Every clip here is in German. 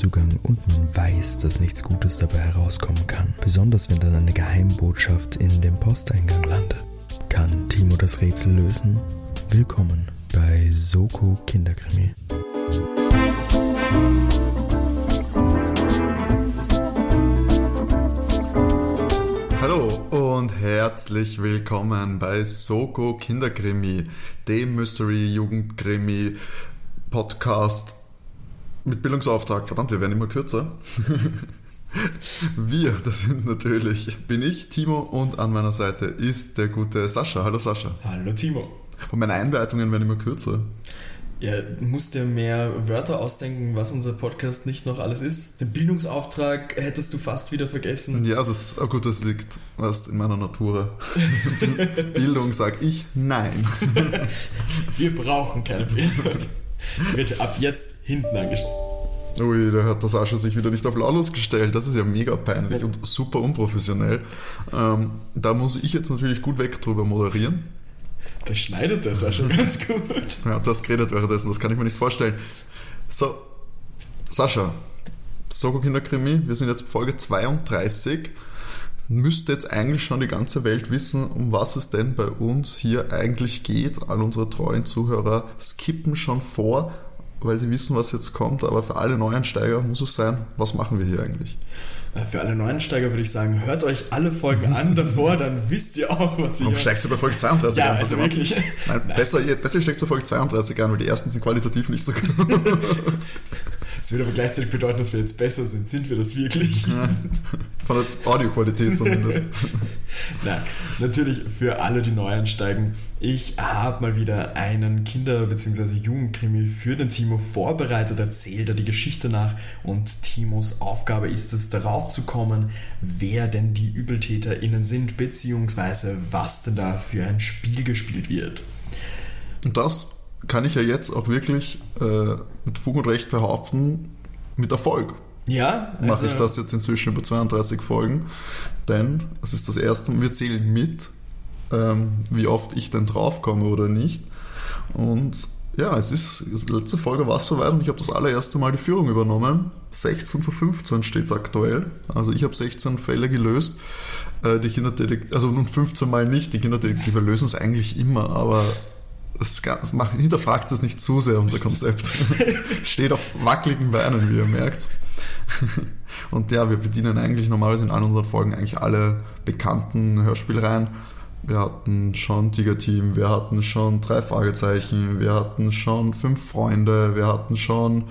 Internetzugang und man weiß, dass nichts Gutes dabei herauskommen kann. Besonders wenn dann eine Geheimbotschaft in dem Posteingang landet. Kann Timo das Rätsel lösen? Willkommen bei Soko Kinderkrimi. Hallo und herzlich willkommen bei Soko Kinderkrimi, dem Mystery-Jugendkrimi Podcast mit Bildungsauftrag. Verdammt, wir werden immer kürzer. Wir, das sind natürlich, bin ich, Timo, und an meiner Seite ist der gute Sascha. Hallo Sascha. Hallo Timo. Und meine Einleitungen werden immer kürzer. Ja, musst dir mehr Wörter ausdenken, was unser Podcast nicht noch alles ist. Den Bildungsauftrag hättest du fast wieder vergessen. Ja, das, oh gut, das liegt was in meiner Natur. Bildung sag ich nein. Wir brauchen keine Bildung. Wird ab jetzt hinten angestellt. Ui, da hat der Sascha sich wieder nicht auf lautlos gestellt. Das ist ja mega peinlich und super unprofessionell. Ähm, da muss ich jetzt natürlich gut weg drüber moderieren. Das schneidet der Sascha ganz gut. Ja, du hast geredet währenddessen, das kann ich mir nicht vorstellen. So, Sascha, Soko Kinderkrimi, wir sind jetzt Folge 32. Müsste jetzt eigentlich schon die ganze Welt wissen, um was es denn bei uns hier eigentlich geht. All unsere treuen Zuhörer skippen schon vor, weil sie wissen, was jetzt kommt. Aber für alle Neuansteiger muss es sein, was machen wir hier eigentlich? Für alle Neuansteiger würde ich sagen, hört euch alle Folgen an davor, dann wisst ihr auch, was ihr... Warum steigst du bei Folge 32 Ja, an? also Nein, wirklich. Nein, besser, besser steigst du bei Folge 32 an, weil die ersten sind qualitativ nicht so gut. Das würde aber gleichzeitig bedeuten, dass wir jetzt besser sind. Sind wir das wirklich? Von der Audioqualität zumindest. Nein, natürlich für alle, die neu einsteigen. Ich habe mal wieder einen Kinder- bzw. Jugendkrimi für den Timo vorbereitet, erzählt er die Geschichte nach und Timos Aufgabe ist es, darauf zu kommen, wer denn die ÜbeltäterInnen sind, beziehungsweise was denn da für ein Spiel gespielt wird. Und das kann ich ja jetzt auch wirklich äh, mit Fug und Recht behaupten, mit Erfolg Ja, also mache ich das jetzt inzwischen über 32 Folgen, denn es ist das erste, wir zählen mit, ähm, wie oft ich denn draufkomme oder nicht. Und ja, es ist, die letzte Folge war es soweit und ich habe das allererste Mal die Führung übernommen. 16 zu 15 steht es aktuell. Also ich habe 16 Fälle gelöst. Äh, Die Kinderdetektive, also nun 15 Mal nicht, die Kinderdetektive lösen es eigentlich immer, aber das, das macht, hinterfragt es nicht zu sehr, unser Konzept. Steht auf wackeligen Beinen, wie ihr merkt. Und ja, wir bedienen eigentlich normalerweise in allen unseren Folgen eigentlich alle bekannten Hörspielreihen. Wir hatten schon Tiger Team, wir hatten schon drei Fragezeichen, wir hatten schon fünf Freunde, wir hatten schon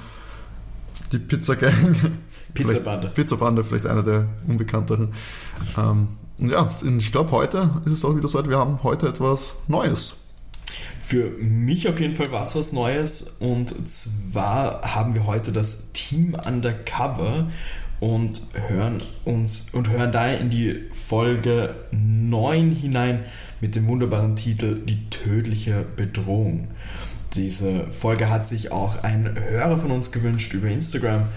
die Pizza Gang. Pizzabande. Pizzabande, vielleicht einer der unbekannteren. Ähm, und ja, ich glaube, heute ist es auch wieder so, wir haben heute etwas Neues. Für mich auf jeden Fall war es was Neues und zwar haben wir heute das Team Undercover und hören uns und hören da in die Folge 9 hinein mit dem wunderbaren Titel Die tödliche Bedrohung. Diese Folge hat sich auch ein Hörer von uns gewünscht über Instagram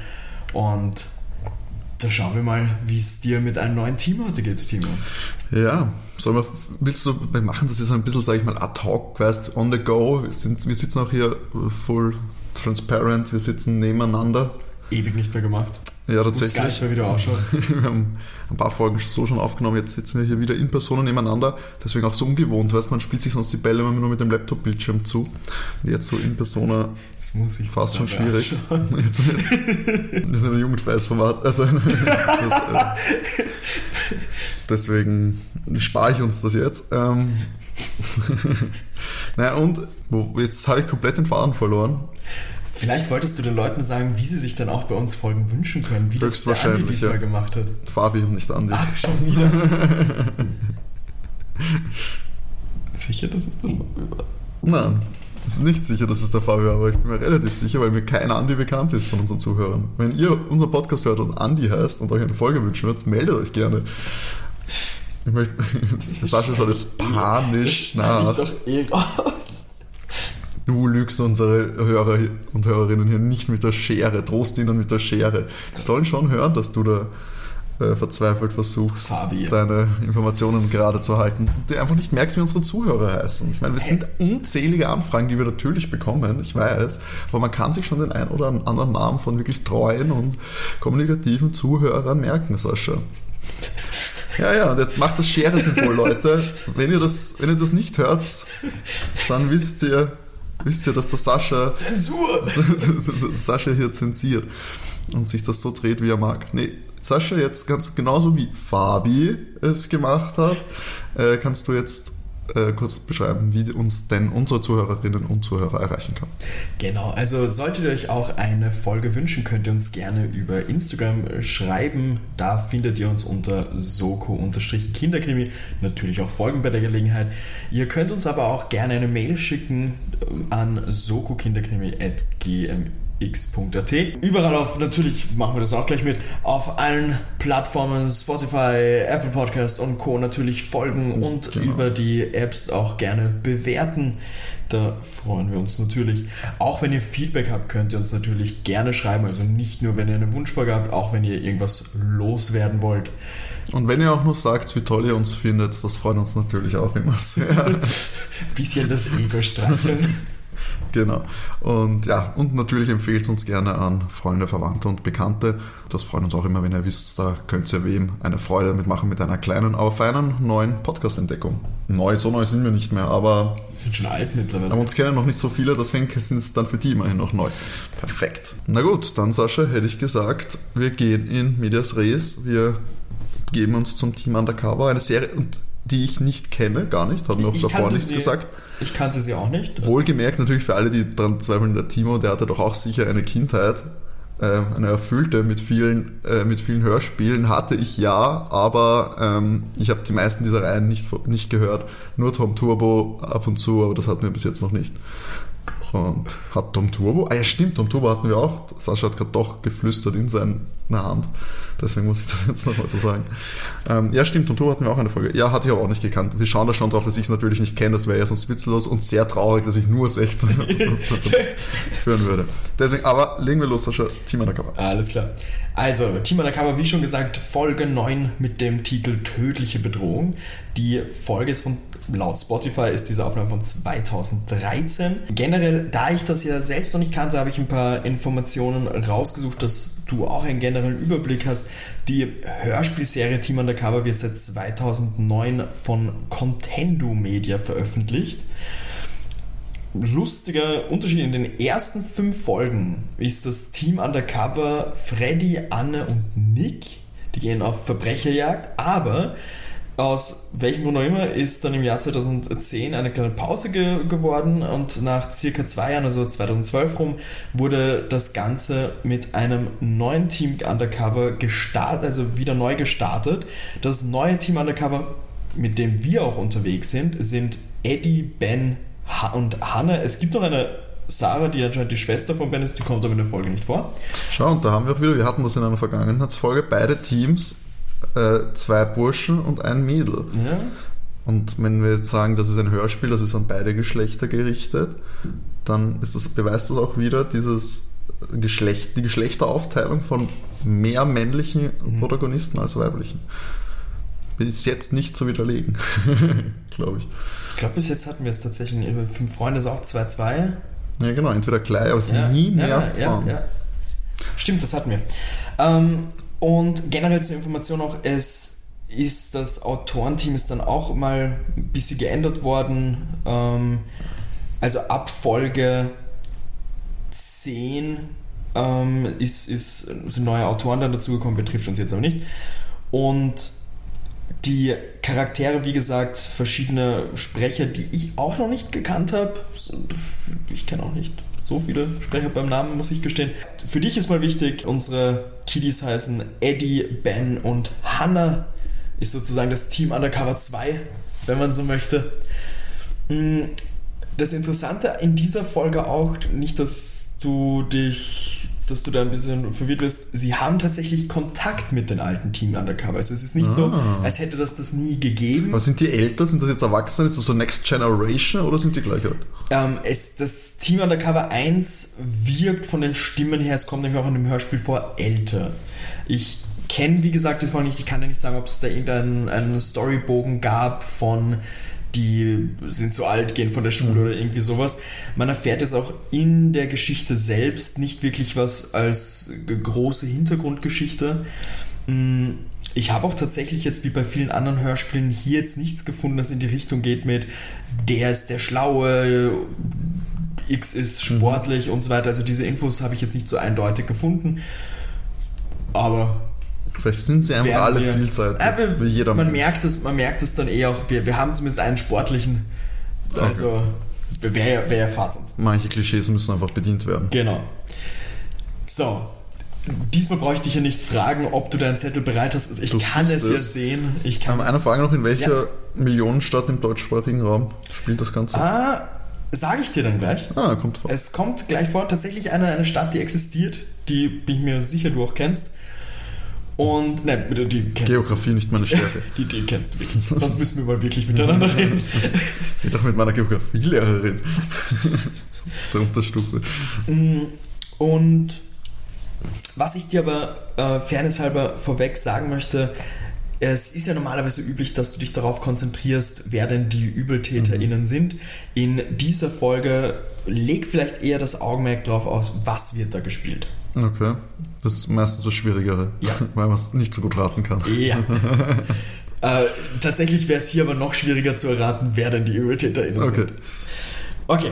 und da schauen wir mal, wie es dir mit einem neuen Team heute geht, Timo. Ja, sollen wir, willst du, wir machen das jetzt ein bisschen, sage ich mal, ad hoc, weißt, on the go. Wir, sind, wir sitzen auch hier full transparent, wir sitzen nebeneinander. Ewig nicht mehr gemacht. Ja, tatsächlich. mehr, wie du ausschaust. Wir haben ein paar Folgen so schon aufgenommen, jetzt sitzen wir hier wieder in Person nebeneinander. Deswegen auch so ungewohnt, weißt man spielt sich sonst die Bälle immer nur mit dem Laptop-Bildschirm zu. Und jetzt so in Persona Das muss ich fast schon schwierig. anschauen. Jetzt, das ist ein Jugendfreisformat. Also, das, äh, deswegen spare ich uns das jetzt. Ähm, naja, und wo, jetzt habe ich komplett den Faden verloren. Vielleicht wolltest du den Leuten sagen, wie sie sich dann auch bei uns Folgen wünschen können, wie das der Andi diesmal ja. gemacht hat. Fabi und nicht Andi. Ach, schon wieder. Sicher, das ist der Fabi war. Nein, ich bin nicht sicher, dass es der Fabi war, aber ich bin mir relativ sicher, weil mir kein Andi bekannt ist von unseren Zuhörern. Wenn ihr unseren Podcast hört und Andi heißt und euch eine Folge wünschen würdet, meldet euch gerne. Ich möchte, Sascha schaut jetzt panisch nach. ich doch eh raus. Du lügst unsere Hörer und Hörerinnen hier nicht mit der Schere. Trost ihnen mit der Schere. Die sollen schon hören, dass du da äh, verzweifelt versuchst, Fabi. deine Informationen gerade zu halten und dir einfach nicht merkst, wie unsere Zuhörer heißen. Ich meine, es sind unzählige Anfragen, die wir natürlich bekommen, ich weiß, aber man kann sich schon den einen oder anderen Namen von wirklich treuen und kommunikativen Zuhörern merken, Sascha. Ja, ja, das macht das Schere-Symbol, Leute. Wenn ihr, das, wenn ihr das nicht hört, dann wisst ihr, wisst ihr, dass der Sascha, Zensur! Sascha hier zensiert und sich das so dreht, wie er mag. Nee, Sascha, jetzt ganz genauso wie Fabi es gemacht hat, äh, kannst du jetzt äh, kurz beschreiben, wie uns denn unsere Zuhörerinnen und Zuhörer erreichen kann. Genau, also solltet ihr euch auch eine Folge wünschen, könnt ihr uns gerne über Instagram schreiben. Da findet ihr uns unter soko-kinderkrimi. Natürlich auch folgen bei der Gelegenheit. Ihr könnt uns aber auch gerne eine Mail schicken an sokokinderkrimi.gm x.at. Überall auf, natürlich machen wir das auch gleich mit, auf allen Plattformen, Spotify, Apple Podcast und Co. natürlich folgen und Genau. über die Apps auch gerne bewerten. Da freuen wir uns natürlich. Auch wenn ihr Feedback habt, könnt ihr uns natürlich gerne schreiben. Also nicht nur, wenn ihr eine Wunschfolge habt, auch wenn ihr irgendwas loswerden wollt. Und wenn ihr auch nur sagt, wie toll ihr uns findet, das freut uns natürlich auch immer sehr. Bisschen das Ego streicheln. Genau. Und ja, und natürlich empfehlt uns gerne an Freunde, Verwandte und Bekannte. Das freut uns auch immer, wenn ihr wisst, da könnt ihr wem eine Freude damit machen mit einer kleinen, aber feinen neuen Podcast-Entdeckung. Neu, so neu sind wir nicht mehr, aber, Sind schon alt mittlerweile. aber uns kennen noch nicht so viele, deswegen sind es dann für die immerhin noch neu. Perfekt. Na gut, dann Sascha, hätte ich gesagt, wir gehen in Medias Res. Wir geben uns zum Team Undercover, eine Serie, und die ich nicht kenne, gar nicht, haben wir auch davor nichts sie- gesagt. Ich kannte sie auch nicht. Wohlgemerkt natürlich für alle, die daran zweifeln, der Timo, der hatte doch auch sicher eine Kindheit, äh, eine erfüllte mit vielen, äh, mit vielen Hörspielen. Hatte ich ja, aber ähm, ich habe die meisten dieser Reihen nicht, nicht gehört. Nur Tom Turbo ab und zu, aber das hatten wir bis jetzt noch nicht. Und hat Tom Turbo? Ah ja, stimmt, Tom Turbo hatten wir auch. Sascha hat gerade doch geflüstert in seiner Hand. Deswegen muss ich das jetzt nochmal so sagen. Ähm, ja, stimmt, Tom Turbo hatten wir auch eine Folge. Ja, hatte ich aber auch nicht gekannt. Wir schauen da schon drauf, dass ich es natürlich nicht kenne. Das wäre ja sonst witzlos und sehr traurig, dass ich nur 16 führen würde. Deswegen, aber legen wir los, Sascha. Team Undercover. Alles klar. Also, Team Undercover, wie schon gesagt, Folge 9 mit dem Titel Tödliche Bedrohung. Die Folge ist von, laut Spotify ist diese Aufnahme von 2013. Generell, da ich das ja selbst noch nicht kannte, habe ich ein paar Informationen rausgesucht, dass du auch einen generellen Überblick hast. Die Hörspielserie Team Undercover wird seit 2009 von Contendo Media veröffentlicht lustiger Unterschied. In den ersten fünf Folgen ist das Team Undercover Freddy, Anne und Nick. Die gehen auf Verbrecherjagd, aber aus welchem Grund auch immer ist dann im Jahr 2010 eine kleine Pause ge geworden und nach circa zwei Jahren, also 2012 rum, wurde das Ganze mit einem neuen Team Undercover gestartet, also wieder neu gestartet. Das neue Team Undercover, mit dem wir auch unterwegs sind, sind Eddie, Ben Ha- und Hannah. Es gibt noch eine Sarah, die anscheinend die Schwester von Ben ist, die kommt aber in der Folge nicht vor. Schau, und da haben wir auch wieder, wir hatten das in einer Vergangenheitsfolge, beide Teams, äh, zwei Burschen und ein Mädel. Ja. Und wenn wir jetzt sagen, das ist ein Hörspiel, das ist an beide Geschlechter gerichtet, dann ist das, beweist das auch wieder dieses Geschlecht, die Geschlechteraufteilung von mehr männlichen Protagonisten als weiblichen. Ist jetzt nicht zu widerlegen, glaube ich. Ich glaube, bis jetzt hatten wir es tatsächlich. Fünf Freunde ist auch 2-2. Ja, genau, entweder gleich, aber es sind Ja, nie mehr ja, ja, Frauen. ja. Stimmt, das hatten wir. Ähm, und generell zur Information noch, es ist das Autorenteam ist dann auch mal ein bisschen geändert worden. Ähm, also ab Folge 10 ähm, ist, ist, sind neue Autoren dann dazugekommen, betrifft uns jetzt aber nicht. Und die Charaktere, wie gesagt, verschiedene Sprecher, die ich auch noch nicht gekannt habe. Ich kenne auch nicht so viele Sprecher beim Namen, muss ich gestehen. Für dich ist mal wichtig, unsere Kiddies heißen Eddie, Ben und Hannah. Ist sozusagen das Team Undercover 2, wenn man so möchte. Mm, Das Interessante in dieser Folge auch, nicht, dass du dich, dass du da ein bisschen verwirrt wirst, sie haben tatsächlich Kontakt mit den alten Team Undercover. Also es ist nicht so, Ah. als hätte das das nie gegeben. Aber sind die älter? Sind das jetzt Erwachsene? Ist das so Next Generation oder sind die gleich alt? Ähm, es, das Team Undercover 1 wirkt von den Stimmen her, es kommt nämlich auch in dem Hörspiel vor, älter. Ich kenne, wie gesagt, das war nicht, ich kann ja nicht sagen, ob es da irgendeinen einen Storybogen gab von die sind zu alt, gehen von der Schule oder irgendwie sowas. Man erfährt jetzt auch in der Geschichte selbst nicht wirklich was als große Hintergrundgeschichte. Mm, ich habe auch tatsächlich jetzt wie bei vielen anderen Hörspielen hier jetzt nichts gefunden, das in die Richtung geht mit der ist der Schlaue, X ist sportlich und so weiter. Also diese Infos habe ich jetzt nicht so eindeutig gefunden. Aber Vielleicht sind sie einfach alle wir- vielseitig. Äh, wir- wie jeder man merkt es, man merkt es dann eher auch. Wir, wir haben zumindest einen sportlichen. Also wer, ja- wer erfahrt sonst? Manche Klischees müssen einfach bedient werden. Genau. So. Diesmal brauche ich dich ja nicht fragen, ob du deinen Zettel bereit hast. Ich Du kann siehst es ja es. sehen. Ich kann Ähm, es. eine Frage noch, in welcher Ja. Millionenstadt im deutschsprachigen Raum spielt das Ganze? Ah, sage ich dir dann gleich. Ah, kommt vor. Es kommt gleich vor, tatsächlich eine, eine Stadt, die existiert, die bin ich mir sicher, du auch kennst. Und, ne, die, die kennst Geografie nicht meine Stärke. Die, die kennst du wirklich. Sonst müssen wir mal wirklich miteinander reden. Ich doch mit meiner Geografielehrerin. das ist der Unterstufe. Und was ich dir aber äh, fairnesshalber vorweg sagen möchte, es ist ja normalerweise üblich, dass du dich darauf konzentrierst, wer denn die ÜbeltäterInnen sind. In dieser Folge leg vielleicht eher das Augenmerk darauf aus, was wird da gespielt. Okay. Das ist meistens das Schwierigere, Ja. weil man es nicht so gut raten kann. Ja. äh, tatsächlich wäre es hier aber noch schwieriger zu erraten, wer denn die ÜbeltäterInnen Okay. sind. Okay.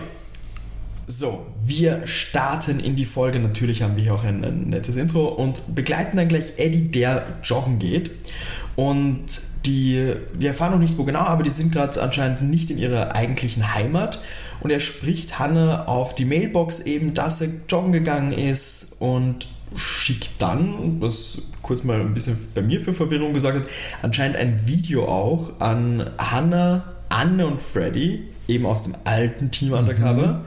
So, wir starten in die Folge. Natürlich haben wir hier auch ein, ein nettes Intro und begleiten dann gleich Eddie, der joggen geht. Und die, wir erfahren noch nicht wo genau, aber die sind gerade anscheinend nicht in ihrer eigentlichen Heimat. Und er spricht Hanne auf die Mailbox eben, dass er joggen gegangen ist und schickt dann, was kurz mal ein bisschen bei mir für Verwirrung gesagt hat, anscheinend ein Video auch an Hannah, Anne und Freddy, eben aus dem alten Team Undercover,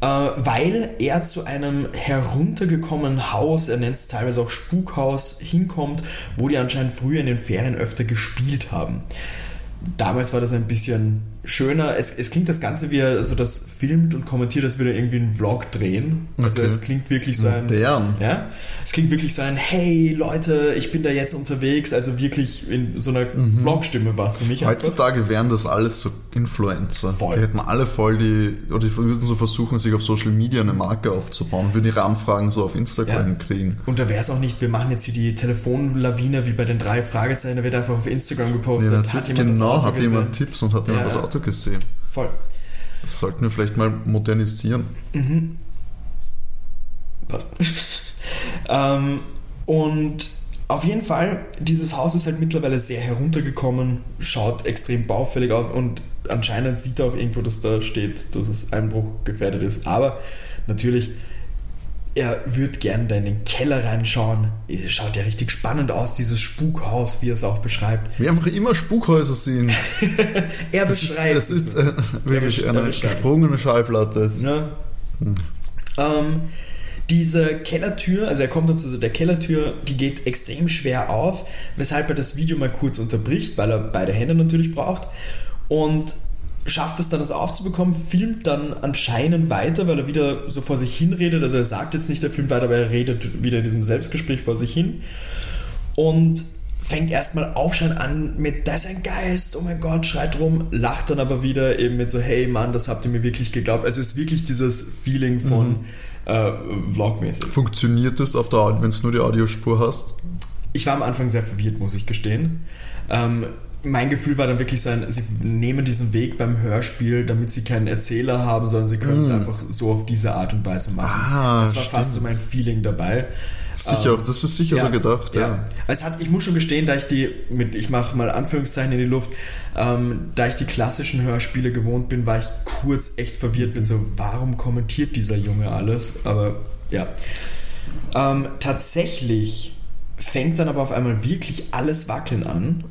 äh, weil er zu einem heruntergekommenen Haus, er nennt es teilweise auch Spukhaus, hinkommt, wo die anscheinend früher in den Ferien öfter gespielt haben. Damals war das ein bisschen schöner. Es, es klingt das Ganze wie er so das filmt und kommentiert, als würde er irgendwie einen Vlog drehen. Also Okay. es klingt wirklich so ein. Modern. Ja? Es klingt wirklich so ein, hey Leute, ich bin da jetzt unterwegs. Also wirklich in so einer Vlog-Stimme war es für mich. einfach. Heutzutage wären das alles so Influencer. Voll. Die hätten alle voll die, oder die würden so versuchen, sich auf Social Media eine Marke aufzubauen, würden ihre Anfragen so auf Instagram Ja. kriegen. Und da wäre es auch nicht, wir machen jetzt hier die Telefonlawine wie bei den drei Fragezeichen, da wird einfach auf Instagram gepostet, Ja, hat jemand das genau, Auto hat jemand gesehen? Tipps und hat jemand Ja, das ja. Auto gesehen. Voll. Das sollten wir vielleicht mal modernisieren. Passt. ähm, und auf jeden Fall, dieses Haus ist halt mittlerweile sehr heruntergekommen, schaut extrem baufällig aus und anscheinend sieht er auch irgendwo, dass da steht, dass es Einbruch gefährdet ist. Aber natürlich, er würde gerne da in den Keller reinschauen. Es schaut ja richtig spannend aus, dieses Spukhaus, wie er es auch beschreibt. Wie einfach immer Spukhäuser sind. Er Das ist, beschreibt es ist äh, wirklich eine gesprungene Schallplatte. Ne? Ähm, diese Kellertür, also er kommt dann zu der Kellertür, die geht extrem schwer auf, weshalb er das Video mal kurz unterbricht, weil er beide Hände natürlich braucht und schafft es dann, das aufzubekommen, filmt dann anscheinend weiter, weil er wieder so vor sich hin redet. Also er sagt jetzt nicht, er filmt weiter, aber er redet wieder in diesem Selbstgespräch vor sich hin und fängt erstmal Aufschein an mit, da ist ein Geist, oh mein Gott, schreit rum, lacht dann aber wieder eben mit so, hey Mann, das habt ihr mir wirklich geglaubt. Also es ist wirklich dieses Feeling von äh, Vlogmäßig. Funktioniert das auf der Audio, wenn du nur die Audiospur hast? Ich war am Anfang sehr verwirrt, muss ich gestehen. Ähm, mein Gefühl war dann wirklich so ein, sie nehmen diesen Weg beim Hörspiel, damit sie keinen Erzähler haben, sondern sie können es einfach so auf diese Art und Weise machen. Ah, das war fast so stimmt. mein Feeling dabei. Sicher, das ist sicher so gedacht, ja. Es hat, ich muss schon gestehen, da ich die, mit, ich mache mal Anführungszeichen in die Luft, ähm, da ich die klassischen Hörspiele gewohnt bin, war ich kurz echt verwirrt mit so, warum kommentiert dieser Junge alles? Aber ja. Ähm, tatsächlich fängt dann aber auf einmal wirklich alles wackeln an.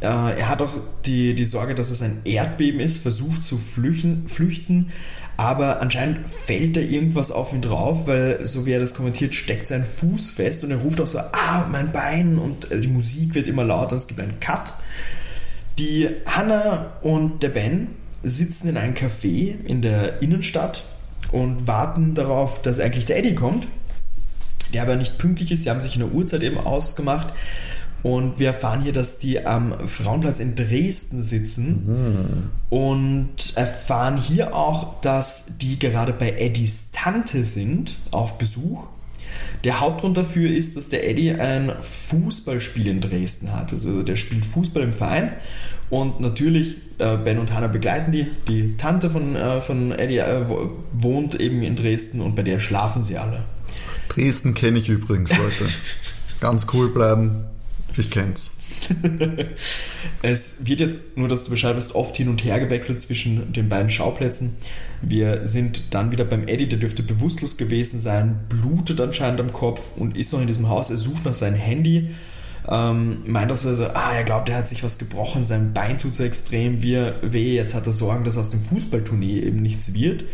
Äh, er hat auch die, die Sorge, dass es ein Erdbeben ist, versucht zu flüchten, flüchten, aber anscheinend fällt da irgendwas auf ihn drauf, weil, so wie er das kommentiert, steckt sein Fuß fest und er ruft auch so, ah, mein Bein und äh, die Musik wird immer lauter und es gibt einen Cut. Die Hannah und der Ben sitzen in einem Café in der Innenstadt und warten darauf, dass eigentlich der Eddie kommt. der aber nicht pünktlich ist. Sie haben sich in der Uhrzeit eben ausgemacht. Und wir erfahren hier, dass die am Frauenplatz in Dresden sitzen mhm. und erfahren hier auch, dass die gerade bei Eddies Tante sind, auf Besuch. Der Hauptgrund dafür ist, dass der Eddie ein Fußballspiel in Dresden hat. Also der spielt Fußball im Verein und natürlich äh, Ben und Hannah begleiten die. Die Tante von, äh, von Eddie äh, wohnt eben in Dresden und bei der schlafen sie alle. Dresden kenne ich übrigens, Leute. Ganz cool bleiben. Ich kenn's. es wird jetzt, nur dass du Bescheid weißt, oft hin und her gewechselt zwischen den beiden Schauplätzen. Wir sind dann wieder beim Eddie, der dürfte bewusstlos gewesen sein, blutet anscheinend am Kopf und ist noch in diesem Haus. Er sucht nach seinem Handy. Ähm, meint auch so, also, ah, er glaubt, er hat sich was gebrochen, sein Bein tut so extrem wie weh, jetzt hat er Sorgen, dass aus dem Fußballtournee eben nichts wird.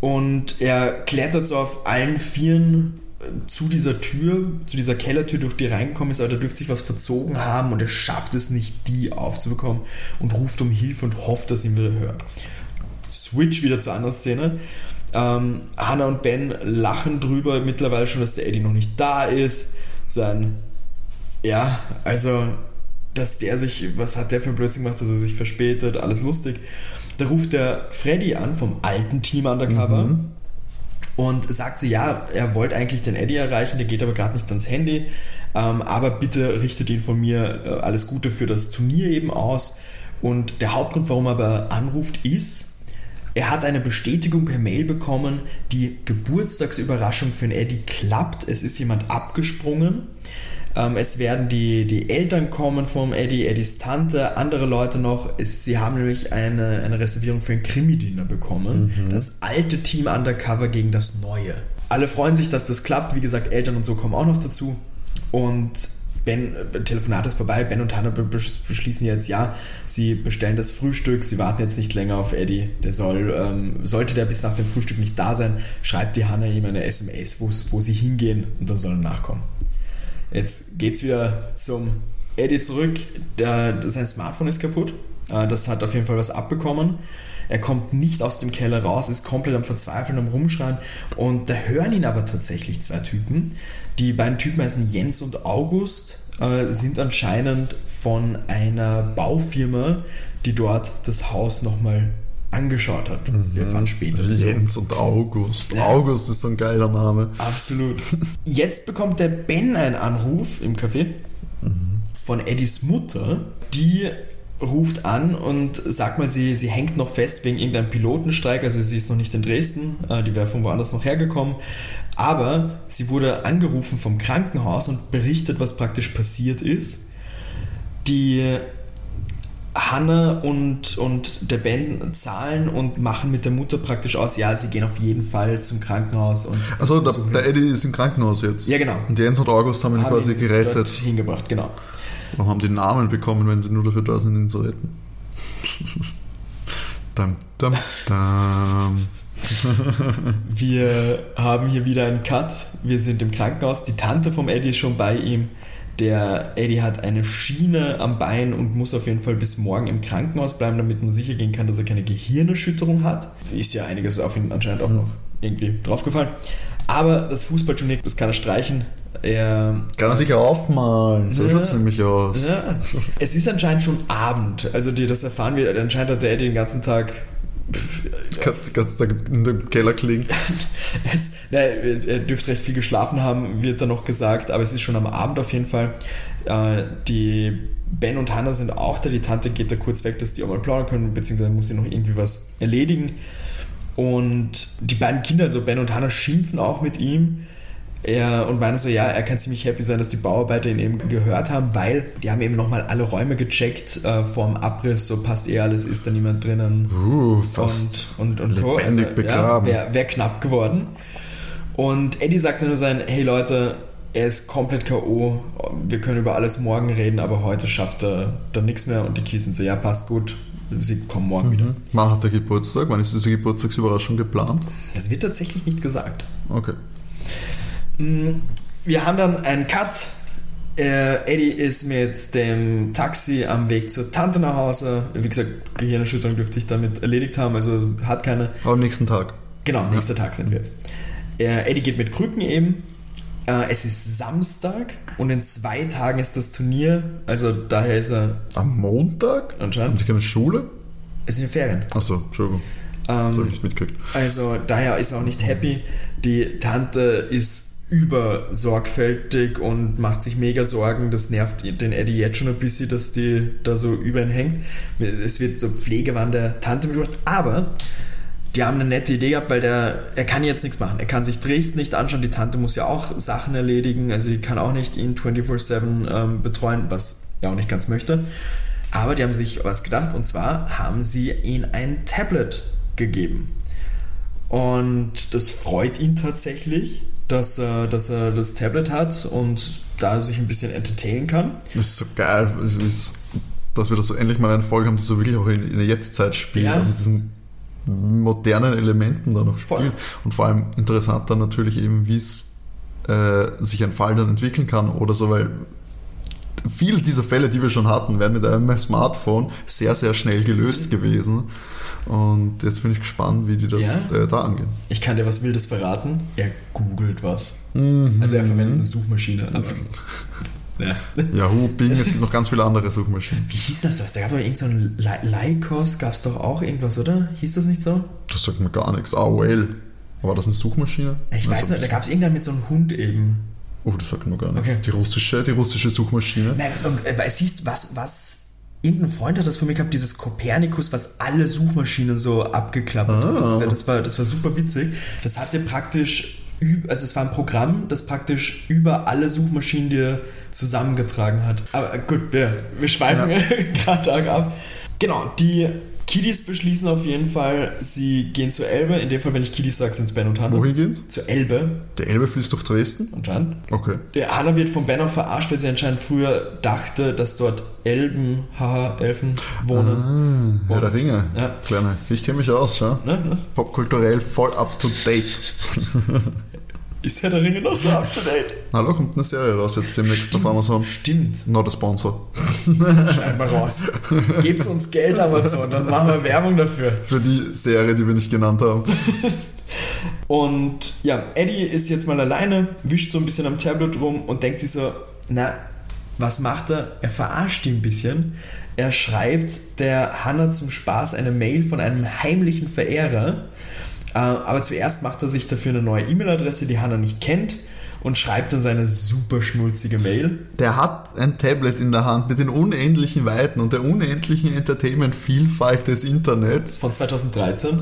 Und er klettert so auf allen Vieren zu dieser Tür, zu dieser Kellertür, durch die reingekommen ist, aber da dürfte sich was verzogen haben und er schafft es nicht, die aufzubekommen und ruft um Hilfe und hofft, dass ihn wieder hört. Switch wieder zur anderen Szene. Ähm, Hannah und Ben lachen drüber mittlerweile schon, dass der Eddie noch nicht da ist. Sein, ja, also, dass der sich, was hat der für ein Blödsinn gemacht, dass er sich verspätet, alles lustig. Da ruft der Freddy an vom alten Team Undercover. Mhm und sagt so, ja, er wollte eigentlich den Eddie erreichen, der geht aber gerade nicht ans Handy, ähm, aber bitte richtet ihn von mir äh, alles Gute für das Turnier eben aus. Und der Hauptgrund, warum er aber anruft, ist, er hat eine Bestätigung per Mail bekommen, die Geburtstagsüberraschung für den Eddie klappt. Es ist jemand abgesprungen. Ähm, es werden die, die Eltern kommen vom Eddie, Eddies Tante, andere Leute noch. Es, sie haben nämlich eine, eine Reservierung für ein Krimi-Dinner bekommen. Mhm. Das alte Team Undercover gegen das neue. Alle freuen sich, dass das klappt. Wie gesagt, Eltern und so kommen auch noch dazu. Und Ben, Telefonat ist vorbei, Ben und Hannah beschließen jetzt, ja, sie bestellen das Frühstück, sie warten jetzt nicht länger auf Eddie. Der soll, ähm, sollte der bis nach dem Frühstück nicht da sein, schreibt die Hannah ihm eine SMS, wo sie hingehen und dann soll er nachkommen. Jetzt geht es wieder zum Eddie zurück. Der, sein Smartphone ist kaputt. Äh, das hat auf jeden Fall was abbekommen. Er kommt nicht aus dem Keller raus, ist komplett am Verzweifeln, am Rumschreien. Und da hören ihn aber tatsächlich zwei Typen. Die beiden Typen heißen Jens und August, äh, sind anscheinend von einer Baufirma, die dort das Haus nochmal angeschaut hat. Mhm. Wir fahren später. Jens und August. Ja. August ist so ein geiler Name. Absolut. Jetzt bekommt der Ben einen Anruf im Café mhm. von Eddies Mutter, die ruft an und sagt mal, sie, sie hängt noch fest wegen irgendeinem Pilotenstreik, also sie ist noch nicht in Dresden, äh, die wäre von woanders noch hergekommen, aber sie wurde angerufen vom Krankenhaus und berichtet, was praktisch passiert ist. Die Hanna und, und der Ben zahlen und machen mit der Mutter praktisch aus, ja, sie gehen auf jeden Fall zum Krankenhaus. Und also der, der, Eddie ist im Krankenhaus jetzt. Ja, genau. Und Jens und August haben ihn haben quasi ihn gerettet. hingebracht, genau. Warum haben die Namen bekommen, wenn sie nur dafür da sind, ihn zu retten? dum, dum, dum. Wir haben hier wieder einen Cut. Wir sind im Krankenhaus. Die Tante vom Eddie ist schon bei ihm. Der Eddie hat eine Schiene am Bein und muss auf jeden Fall bis morgen im Krankenhaus bleiben, damit man sicher gehen kann, dass er keine Gehirnerschütterung hat. Ist ja einiges auf ihn anscheinend auch noch irgendwie draufgefallen. Aber das Fußballturnier, das kann er streichen. Er, kann er sich aufmalen, so ja, schaut es nämlich aus. Ja. Es ist anscheinend schon Abend, also die, das erfahren wir, anscheinend hat der Eddie den ganzen Tag Kannst, kannst du in dem Keller klingen? es, ne, er dürfte recht viel geschlafen haben, wird da noch gesagt, aber es ist schon am Abend auf jeden Fall. Äh, die Ben und Hannah sind auch da, die Tante geht da kurz weg, dass die auch mal plaudern können, beziehungsweise muss sie noch irgendwie was erledigen. Und die beiden Kinder, also Ben und Hannah, schimpfen auch mit ihm er, und meinen so, ja, er kann ziemlich happy sein, dass die Bauarbeiter ihn eben gehört haben, weil die haben eben nochmal alle Räume gecheckt äh, vorm Abriss, so passt eh alles, ist da niemand drinnen. Uh, fast und, und, und Co. Also, begraben. Ja, Wäre wär knapp geworden. Und Eddie sagte nur sein, hey Leute, er ist komplett K.O., wir können über alles morgen reden, aber heute schafft er dann nichts mehr und die Kies sind so, ja, passt gut, sie kommen morgen mhm. wieder. Wann hat der Geburtstag? Wann ist diese Geburtstagsüberraschung geplant? Das wird tatsächlich nicht gesagt. Okay. Mm, wir haben dann einen Cut. Äh, Eddie ist mit dem Taxi am Weg zur Tante nach Hause. Wie gesagt, Gehirnerschütterung dürfte ich damit erledigt haben, also hat keine. Aber am nächsten Tag. Genau, nächster ja. Tag sind wir jetzt. Äh, Eddie geht mit Krücken eben Äh, es ist Samstag und in zwei Tagen ist das Turnier. Also daher ist er Am Montag? Haben anscheinend. die keine Schule? Es sind Ferien. Achso, Entschuldigung. das habe Ähm, ich nicht mitgekriegt. also daher ist er auch nicht happy. Die Tante ist übersorgfältig und macht sich mega Sorgen. Das nervt den Eddie jetzt schon ein bisschen, dass die da so über ihn hängt. Es wird so Pflegewand der Tante mitgebracht. Aber die haben eine nette Idee gehabt, weil der, er kann jetzt nichts machen. Er kann sich Dresden nicht anschauen. Die Tante muss ja auch Sachen erledigen. Also sie kann auch nicht ihn 24-7 ähm, betreuen, was er auch nicht ganz möchte. Aber die haben sich was gedacht und zwar haben sie ihm ein Tablet gegeben. Und das freut ihn tatsächlich, dass er, dass er das Tablet hat und da sich ein bisschen entertainen kann. Das ist so geil, dass wir das so endlich mal eine Folge haben, die so wirklich auch in, in der Jetztzeit spielt. Ja. und Mit diesen modernen Elementen da noch Voll. spielen. Und vor allem interessant dann natürlich eben, wie es äh, sich ein Fall dann entwickeln kann oder so, weil viele dieser Fälle, die wir schon hatten, wären mit einem Smartphone sehr, sehr schnell gelöst gewesen. Und jetzt bin ich gespannt, wie die das Ja. äh, da angehen. Ich kann dir was Wildes verraten. Er googelt was. Mhm. Also er verwendet eine Suchmaschine. Aber, ja. Yahoo, Bing, es gibt noch ganz viele andere Suchmaschinen. Wie hieß das? Da gab doch irgend so ein Ly- Lycos, gab es doch auch irgendwas, oder? Hieß das nicht so? Das sagt mir gar nichts. AOL. War das eine Suchmaschine? Ich weiß nicht, da gab es irgendwann mit so einem Hund eben. Oh, das sagt mir gar nichts. Okay. Die russische, die russische Suchmaschine. Nein, und, äh, weil siehst, was, was. Irgendein Freund hat das von mir gehabt, dieses Kopernikus, was alle Suchmaschinen so abgeklappert hat. Ah. Das, das, war, das war super witzig. Das hatte praktisch, also es war ein Programm, das praktisch über alle Suchmaschinen dir zusammengetragen hat. Aber gut, wir, wir schweifen gerade arg ab. Genau, die Kiddies beschließen auf jeden Fall, sie gehen zur Elbe. In dem Fall, wenn ich Kiddies sage, sind es Ben und Hannah. Wohin geht's? Zur Elbe, Der Elbe fließt durch Dresden? anscheinend. Okay. Der Anna wird von Ben auch verarscht, weil sie anscheinend früher dachte, dass dort Elben, haha, Elfen wohnen. Ah, Herr der Ringe. Ja. Kleine. Ich kenne mich aus, schau. Ne? ne? Popkulturell voll up to date. Ist Herr der Ringe noch so up to date? Hallo, kommt eine Serie raus jetzt demnächst auf Amazon. Stimmt. Not a sponsor. Schneid mal raus. Gebt uns Geld, Amazon, dann machen wir Werbung dafür. Für die Serie, die wir nicht genannt haben. Und ja, Eddie ist jetzt mal alleine, wischt so ein bisschen am Tablet rum und denkt sich so, na, was macht er? Er verarscht ihn ein bisschen. Er schreibt der Hannah zum Spaß eine Mail von einem heimlichen Verehrer. Äh, Aber zuerst macht er sich dafür eine neue E-Mail-Adresse, die Hannah nicht kennt, und schreibt dann seine super schnulzige Mail. Der hat ein Tablet in der Hand mit den unendlichen Weiten und der unendlichen Entertainment-Vielfalt des Internets. Von 2013.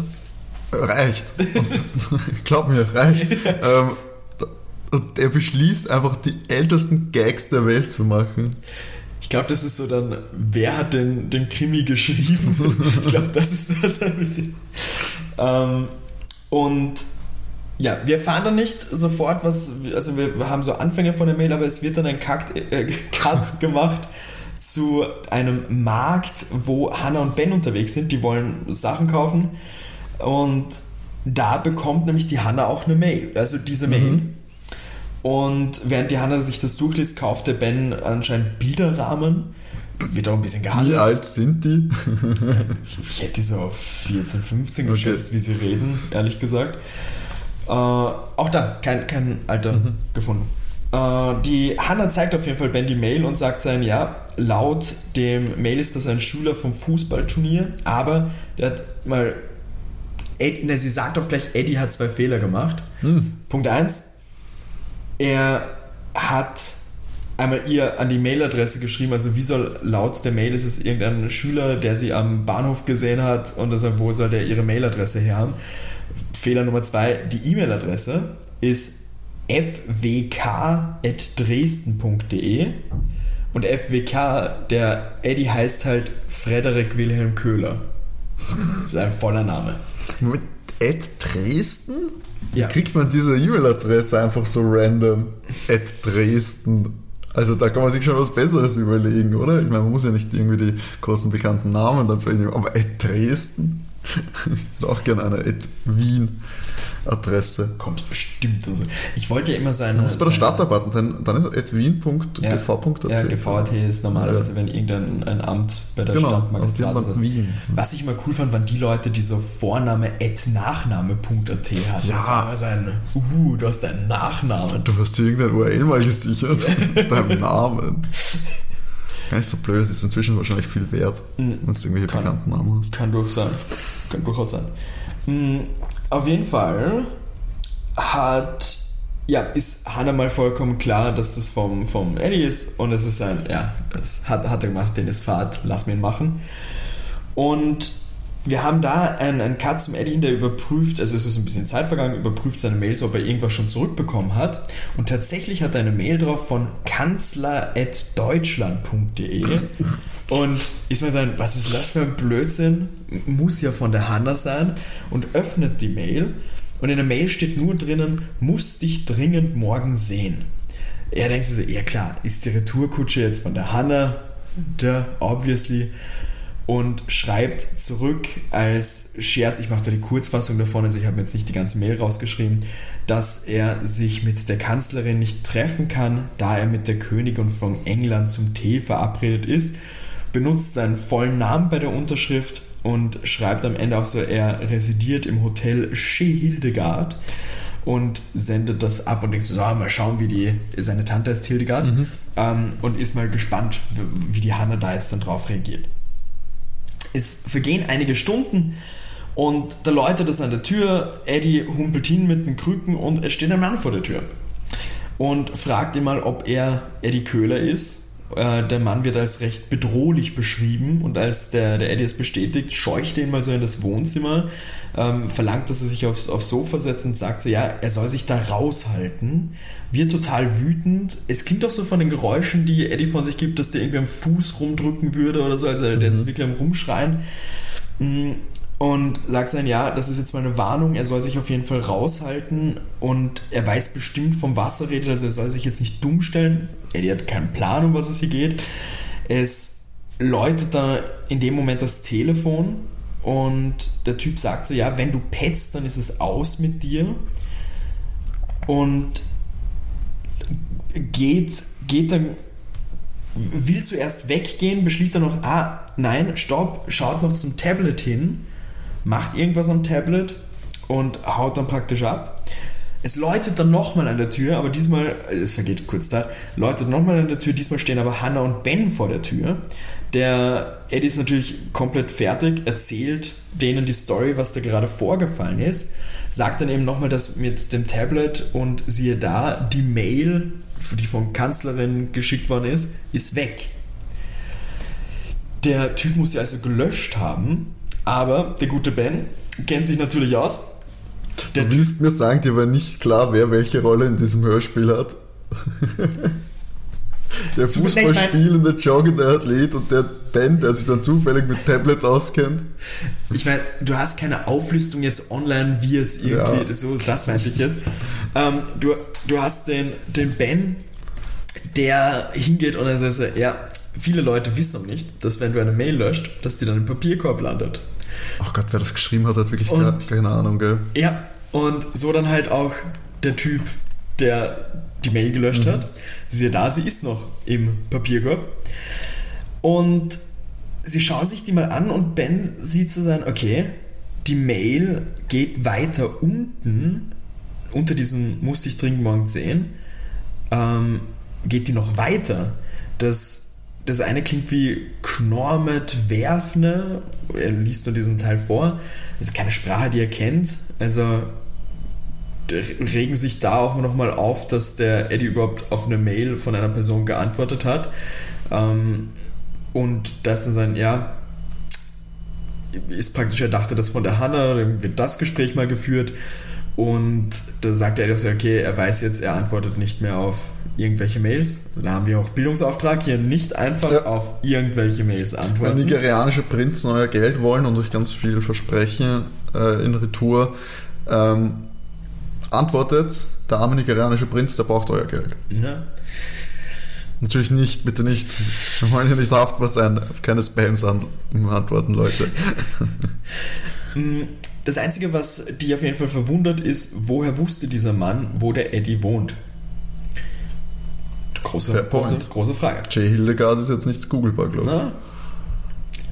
Reicht. Und, glaub mir, reicht. ähm, und er beschließt einfach die ältesten Gags der Welt zu machen. Ich glaube, das ist so dann, wer hat den, den Krimi geschrieben? ich glaube, das ist das ein bisschen. Ähm, und ja, wir erfahren dann nicht sofort, was, also wir haben so Anfänge von der Mail, aber es wird dann ein Cut, äh, Cut gemacht zu einem Markt, wo Hannah und Ben unterwegs sind. Die wollen Sachen kaufen und da bekommt nämlich die Hannah auch eine Mail, also diese Mail. Und während die Hannah sich das durchliest, kauft der Ben anscheinend Bilderrahmen. Wird auch ein bisschen Wie gehandelt. alt sind die? Ich hätte die so auf 14, 15 Okay. geschätzt, wie sie reden, ehrlich gesagt. Äh, auch da, kein, kein Alter gefunden. Äh, die Hannah zeigt auf jeden Fall Ben die Mail und sagt sein, ja, laut dem Mail ist das ein Schüler vom Fußballturnier, aber der hat mal, Ed, na, sie sagt auch gleich, Eddie hat zwei Fehler gemacht. Punkt 1, er hat einmal ihr an die Mailadresse geschrieben, also wie soll laut der Mail ist es irgendein Schüler, der sie am Bahnhof gesehen hat und also wo soll der ihre Mailadresse her haben? Fehler Nummer zwei, die E-Mail-Adresse ist fwk.dresden.de und FWK, der Eddie heißt halt Frederik Wilhelm Köhler. Das ist ein voller Name. Mit Ed Dresden? Ja. Kriegt man diese E-Mail-Adresse einfach so random? Ed Dresden. Also da kann man sich schon was Besseres überlegen, oder? Ich meine, man muss ja nicht irgendwie die großen bekannten Namen dann vielleicht nehmen, aber Ed Dresden? Ich hätte auch gerne eine Ed Wien. Adresse. Kommt bestimmt. Also. Ich wollte ja immer sein. Du musst bei der Startarbeit, dann, dann ist wien.gv.at. Ja, GVAT ist normalerweise, wenn irgendein ein Amt bei der Genau, Stadt Magistrat ist. Wien. Was ich immer cool fand, waren die Leute, die so Vorname at Nachname.at hatten. Ja. Das war immer so ein, uh, du hast deinen Nachnamen. Du hast dir irgendein URL mal gesichert mit deinem Namen. Gar nicht so blöd, ist inzwischen wahrscheinlich viel wert, wenn du irgendwelche Kann. bekannten Namen hast. Kann durch sein. Kann durchaus sein. Auf jeden Fall hat, ja, ist Hannah mal vollkommen klar, dass das vom, vom Eddie ist und es ist ein, ja, das hat, hat er gemacht, den ist Fahrt, lass mir ihn machen. Und wir haben da einen, einen Eddie, der überprüft, also es ist ein bisschen Zeit vergangen, überprüft seine Mails, ob er irgendwas schon zurückbekommen hat. Und tatsächlich hat er eine Mail drauf von kanzler.deutschland.de. Und ist mir sein, was ist das für ein Blödsinn? Muss ja von der Hanna sein. Und öffnet die Mail. Und in der Mail steht nur drinnen, muss dich dringend morgen sehen. Er denkt sich ja klar, ist die Retourkutsche jetzt von der Hanna, der obviously und schreibt zurück als Scherz, ich mache da die Kurzfassung davon, also ich habe jetzt nicht die ganze Mail rausgeschrieben, dass er sich mit der Kanzlerin nicht treffen kann, da er mit der Königin von England zum Tee verabredet ist, benutzt seinen vollen Namen bei der Unterschrift und schreibt am Ende auch so, er residiert im Hotel Chez Hildegard und sendet das ab und denkt so, ah, mal schauen, wie die, seine Tante ist Hildegard ähm, und ist mal gespannt, wie wie die Hanna da jetzt dann drauf reagiert. Es vergehen einige Stunden und da läutet es an der Tür. Eddie humpelt hin mit den Krücken und es steht ein Mann vor der Tür und fragt ihn mal, ob er Eddie Köhler ist. Äh, Der Mann wird als recht bedrohlich beschrieben und als der, der Eddie es bestätigt, scheucht er ihn mal so in das Wohnzimmer, ähm, verlangt, dass er sich aufs, aufs Sofa setzt und sagt so, ja, er soll sich da raushalten. Wird total wütend. Es klingt auch so von den Geräuschen, die Eddie von sich gibt, dass der irgendwie am Fuß rumdrücken würde oder so. Also der ist wirklich am Rumschreien. Und sagt dann, ja, das ist jetzt mal eine Warnung, er soll sich auf jeden Fall raushalten und er weiß bestimmt vom was er redet, also er soll sich jetzt nicht dumm stellen. Eddie hat keinen Plan, um was es hier geht. Es läutet dann in dem Moment das Telefon und der Typ sagt so, ja, wenn du petzt, dann ist es aus mit dir. Und geht, geht dann, will zuerst weggehen, beschließt dann noch, ah, nein, stopp, schaut noch zum Tablet hin, macht irgendwas am Tablet und haut dann praktisch ab. Es läutet dann nochmal an der Tür, aber diesmal, es vergeht kurz da, läutet nochmal an der Tür, diesmal stehen aber Hannah und Ben vor der Tür. Der Eddie ist natürlich komplett fertig, erzählt denen die Story, was da gerade vorgefallen ist, sagt dann eben nochmal das mit dem Tablet und siehe da, die Mail, die von Kanzlerin geschickt worden ist, ist weg. Der Typ muss sie also gelöscht haben, aber der gute Ben kennt sich natürlich aus. Der Du willst mir sagen, dir war nicht klar, wer welche Rolle in diesem Hörspiel hat? der Fußballspielende, joggende Athlet und der Ben, der sich dann zufällig mit Tablets auskennt. Ich meine, du hast keine Auflistung jetzt online, wie jetzt irgendwie, Ja. so, das meinte ich jetzt. Ähm, du, du hast den, den Ben, der hingeht und er sagt, ja, viele Leute wissen noch nicht, dass wenn du eine Mail löscht, dass die dann im Papierkorb landet. Ach Gott, wer das geschrieben hat, hat wirklich Und- keine, keine Ahnung, gell? Ja, und so dann halt auch der Typ, der die Mail gelöscht hat. Siehe da, sie ist noch im Papierkorb. Und sie schauen sich die mal an und Ben sieht so sein, okay, die Mail geht weiter unten, unter diesem musste ich dringend morgen sehen, ähm, geht die noch weiter. Das, das eine klingt wie Knormet Werfne, er liest nur diesen Teil vor, also keine Sprache, die er kennt, also regen sich da auch nochmal auf, dass der Eddie überhaupt auf eine Mail von einer Person geantwortet hat. Ähm, und das dann sein, ja, ist praktisch, er dachte das von der Hanna, dann wird das Gespräch mal geführt. Und da sagt er doch so, okay, er weiß jetzt, er antwortet nicht mehr auf irgendwelche Mails. Da haben wir auch Bildungsauftrag, hier nicht einfach Ja. auf irgendwelche Mails Wenn antworten. nigerianische Prinzen euer Geld wollen und euch ganz viel versprechen äh, in Retour, ähm, antwortet, der arme nigerianische Prinz, der braucht euer Geld. Ja. Natürlich nicht, bitte nicht. Wir wollen hier nicht haftbar sein. Auf keine Spams an antworten, Leute. Mm, das Einzige, was die auf jeden Fall verwundert, ist, woher wusste dieser Mann, wo der Eddie wohnt? Große, Fair große, point. große Frage. Jay Hildegard ist jetzt nicht googelbar, glaube ich. Na?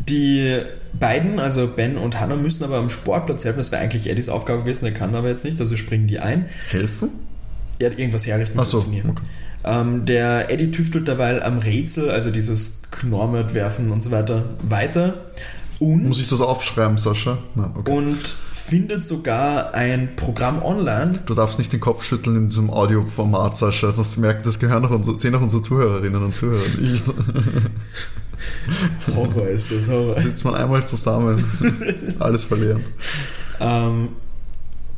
Die beiden, also Ben und Hannah, müssen aber am Sportplatz helfen. Das wäre eigentlich Eddies Aufgabe gewesen, der kann aber jetzt nicht, also springen die ein. Helfen? Er hat irgendwas herrichten Ach so, okay. Ähm, der Eddie tüftelt derweil am Rätsel, also dieses Knormet werfen und so weiter, weiter. Und, Muss ich das aufschreiben, Sascha? Nein, okay. und findet sogar ein Programm online. Du darfst nicht den Kopf schütteln in diesem Audioformat, Sascha, sonst merkt das gehören auch unsere, sehen auch unsere Zuhörerinnen und Zuhörer. Ich, Horror ist das, Horror. sitzt man einmal zusammen, alles verlernt. Ähm,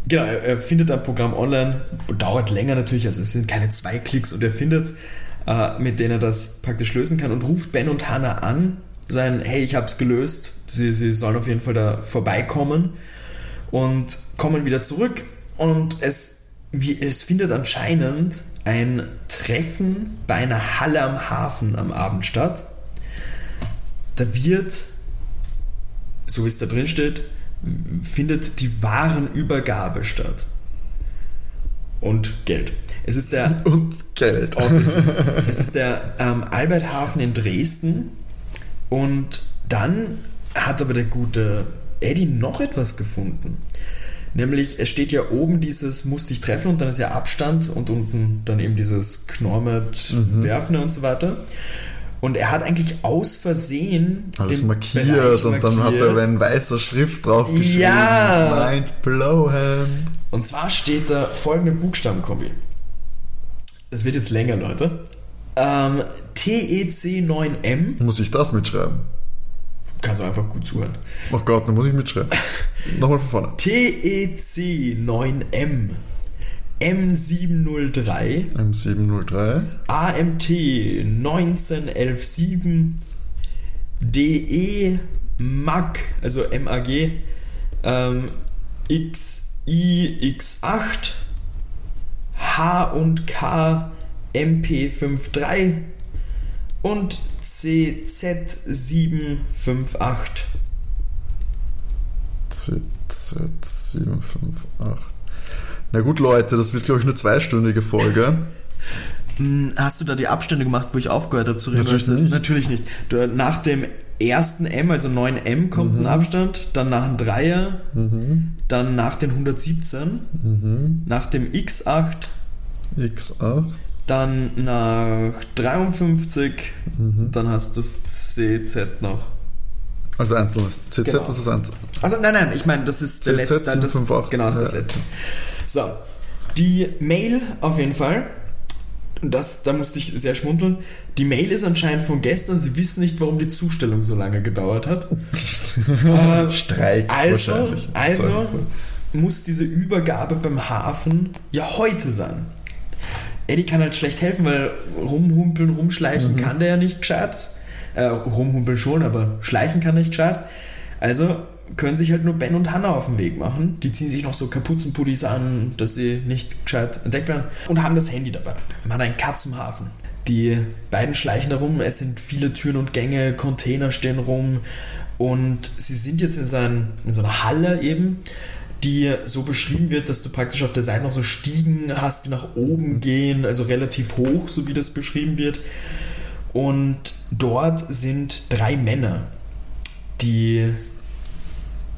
genau, er, findet ein Programm online, dauert länger natürlich, also es sind keine zwei Klicks und er findet, äh, mit denen er das praktisch lösen kann und ruft Ben und Hannah an, sagen, hey, ich hab's gelöst, sie, sie sollen auf jeden Fall da vorbeikommen und kommen wieder zurück und es, wie, es findet anscheinend ein Treffen bei einer Halle am Hafen am Abend statt. Da wird so wie es da drin steht, findet die Warenübergabe statt. Und Geld. Es ist der, Und Geld. es ist der ähm, Alberthafen in Dresden. Und dann hat aber der gute Eddie noch etwas gefunden. Nämlich, es steht ja oben dieses muss dich treffen und dann ist ja Abstand und unten dann eben dieses Knormet, Mhm. Werfen und so weiter. Und er hat eigentlich aus Versehen Alles markiert Bereich und dann hat markiert. er in weißer Schrift draufgeschrieben. Ja. Mind blown. Und zwar steht da folgende Buchstabenkombi. Das wird jetzt länger, Leute. Ähm, TEC9M. Muss ich das mitschreiben? Kannst du einfach gut zuhören. Oh Gott, dann muss ich mitschreiben. Nochmal von vorne. TEC9M. M703. M703. AMT 19117. DE MAG, also MAG. Ähm, XI X8. H und K MP53 und CZ758. ZZ758. Na gut, Leute, das wird, glaube ich, eine zweistündige Folge. Hm, Hast du da die Abstände gemacht, wo ich aufgehört habe zu reden? Natürlich nicht. Natürlich nicht. Du, nach dem ersten M, also 9M, kommt Mhm. ein Abstand, dann nach dem Dreier, dann nach den 117, Mhm. nach dem X8, X8. Dann nach 53, Mhm. dann hast du das CZ noch. Als einzelnes. CZ Genau. das ist einzeln. Also nein, nein, ich meine, das ist der CZ letzte. Das, 758. genau, das ist das Ja. letzte. So, die Mail auf jeden Fall. Das, da musste ich sehr schmunzeln. Die Mail ist anscheinend von gestern. Sie wissen nicht, warum die Zustellung so lange gedauert hat. Äh, Streik also, wahrscheinlich. also muss diese Übergabe beim Hafen ja heute sein. Eddie kann halt schlecht helfen, weil rumhumpeln, rumschleichen kann der ja nicht gescheit. Äh, rumhumpeln schon, aber schleichen kann nicht gescheit. Also können sich halt nur Ben und Hannah auf den Weg machen. Die ziehen sich noch so Kapuzenpullis an, dass sie nicht gescheit entdeckt werden und haben das Handy dabei. Man hat einen Cut zum Hafen. Die beiden schleichen da rum, es sind viele Türen und Gänge, Container stehen rum und sie sind jetzt in so, ein, in so einer Halle eben, die so beschrieben wird, dass du praktisch auf der Seite noch so Stiegen hast, die nach oben gehen, also relativ hoch, so wie das beschrieben wird. Und dort sind drei Männer, die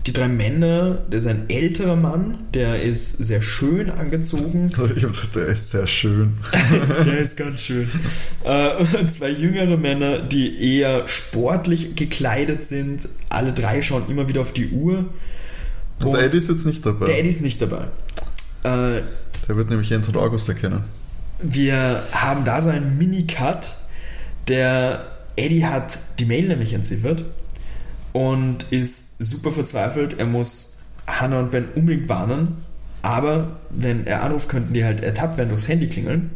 die drei Männer, der ist ein älterer Mann, der ist sehr schön angezogen. Ich hab gedacht, der ist sehr schön. Der ist ganz schön. Äh, und zwei jüngere Männer, die eher sportlich gekleidet sind. Alle drei schauen immer wieder auf die Uhr. Und der Eddie ist jetzt nicht dabei. Der Eddie ist nicht dabei. Äh, Der wird nämlich Jens und August erkennen. wir haben da so einen Mini-Cut. Der Eddie hat die Mail nämlich entziffert und ist super verzweifelt. Er muss Hannah und Ben unbedingt warnen. Aber wenn er anruft, könnten die halt ertappt werden durchs Handy klingeln.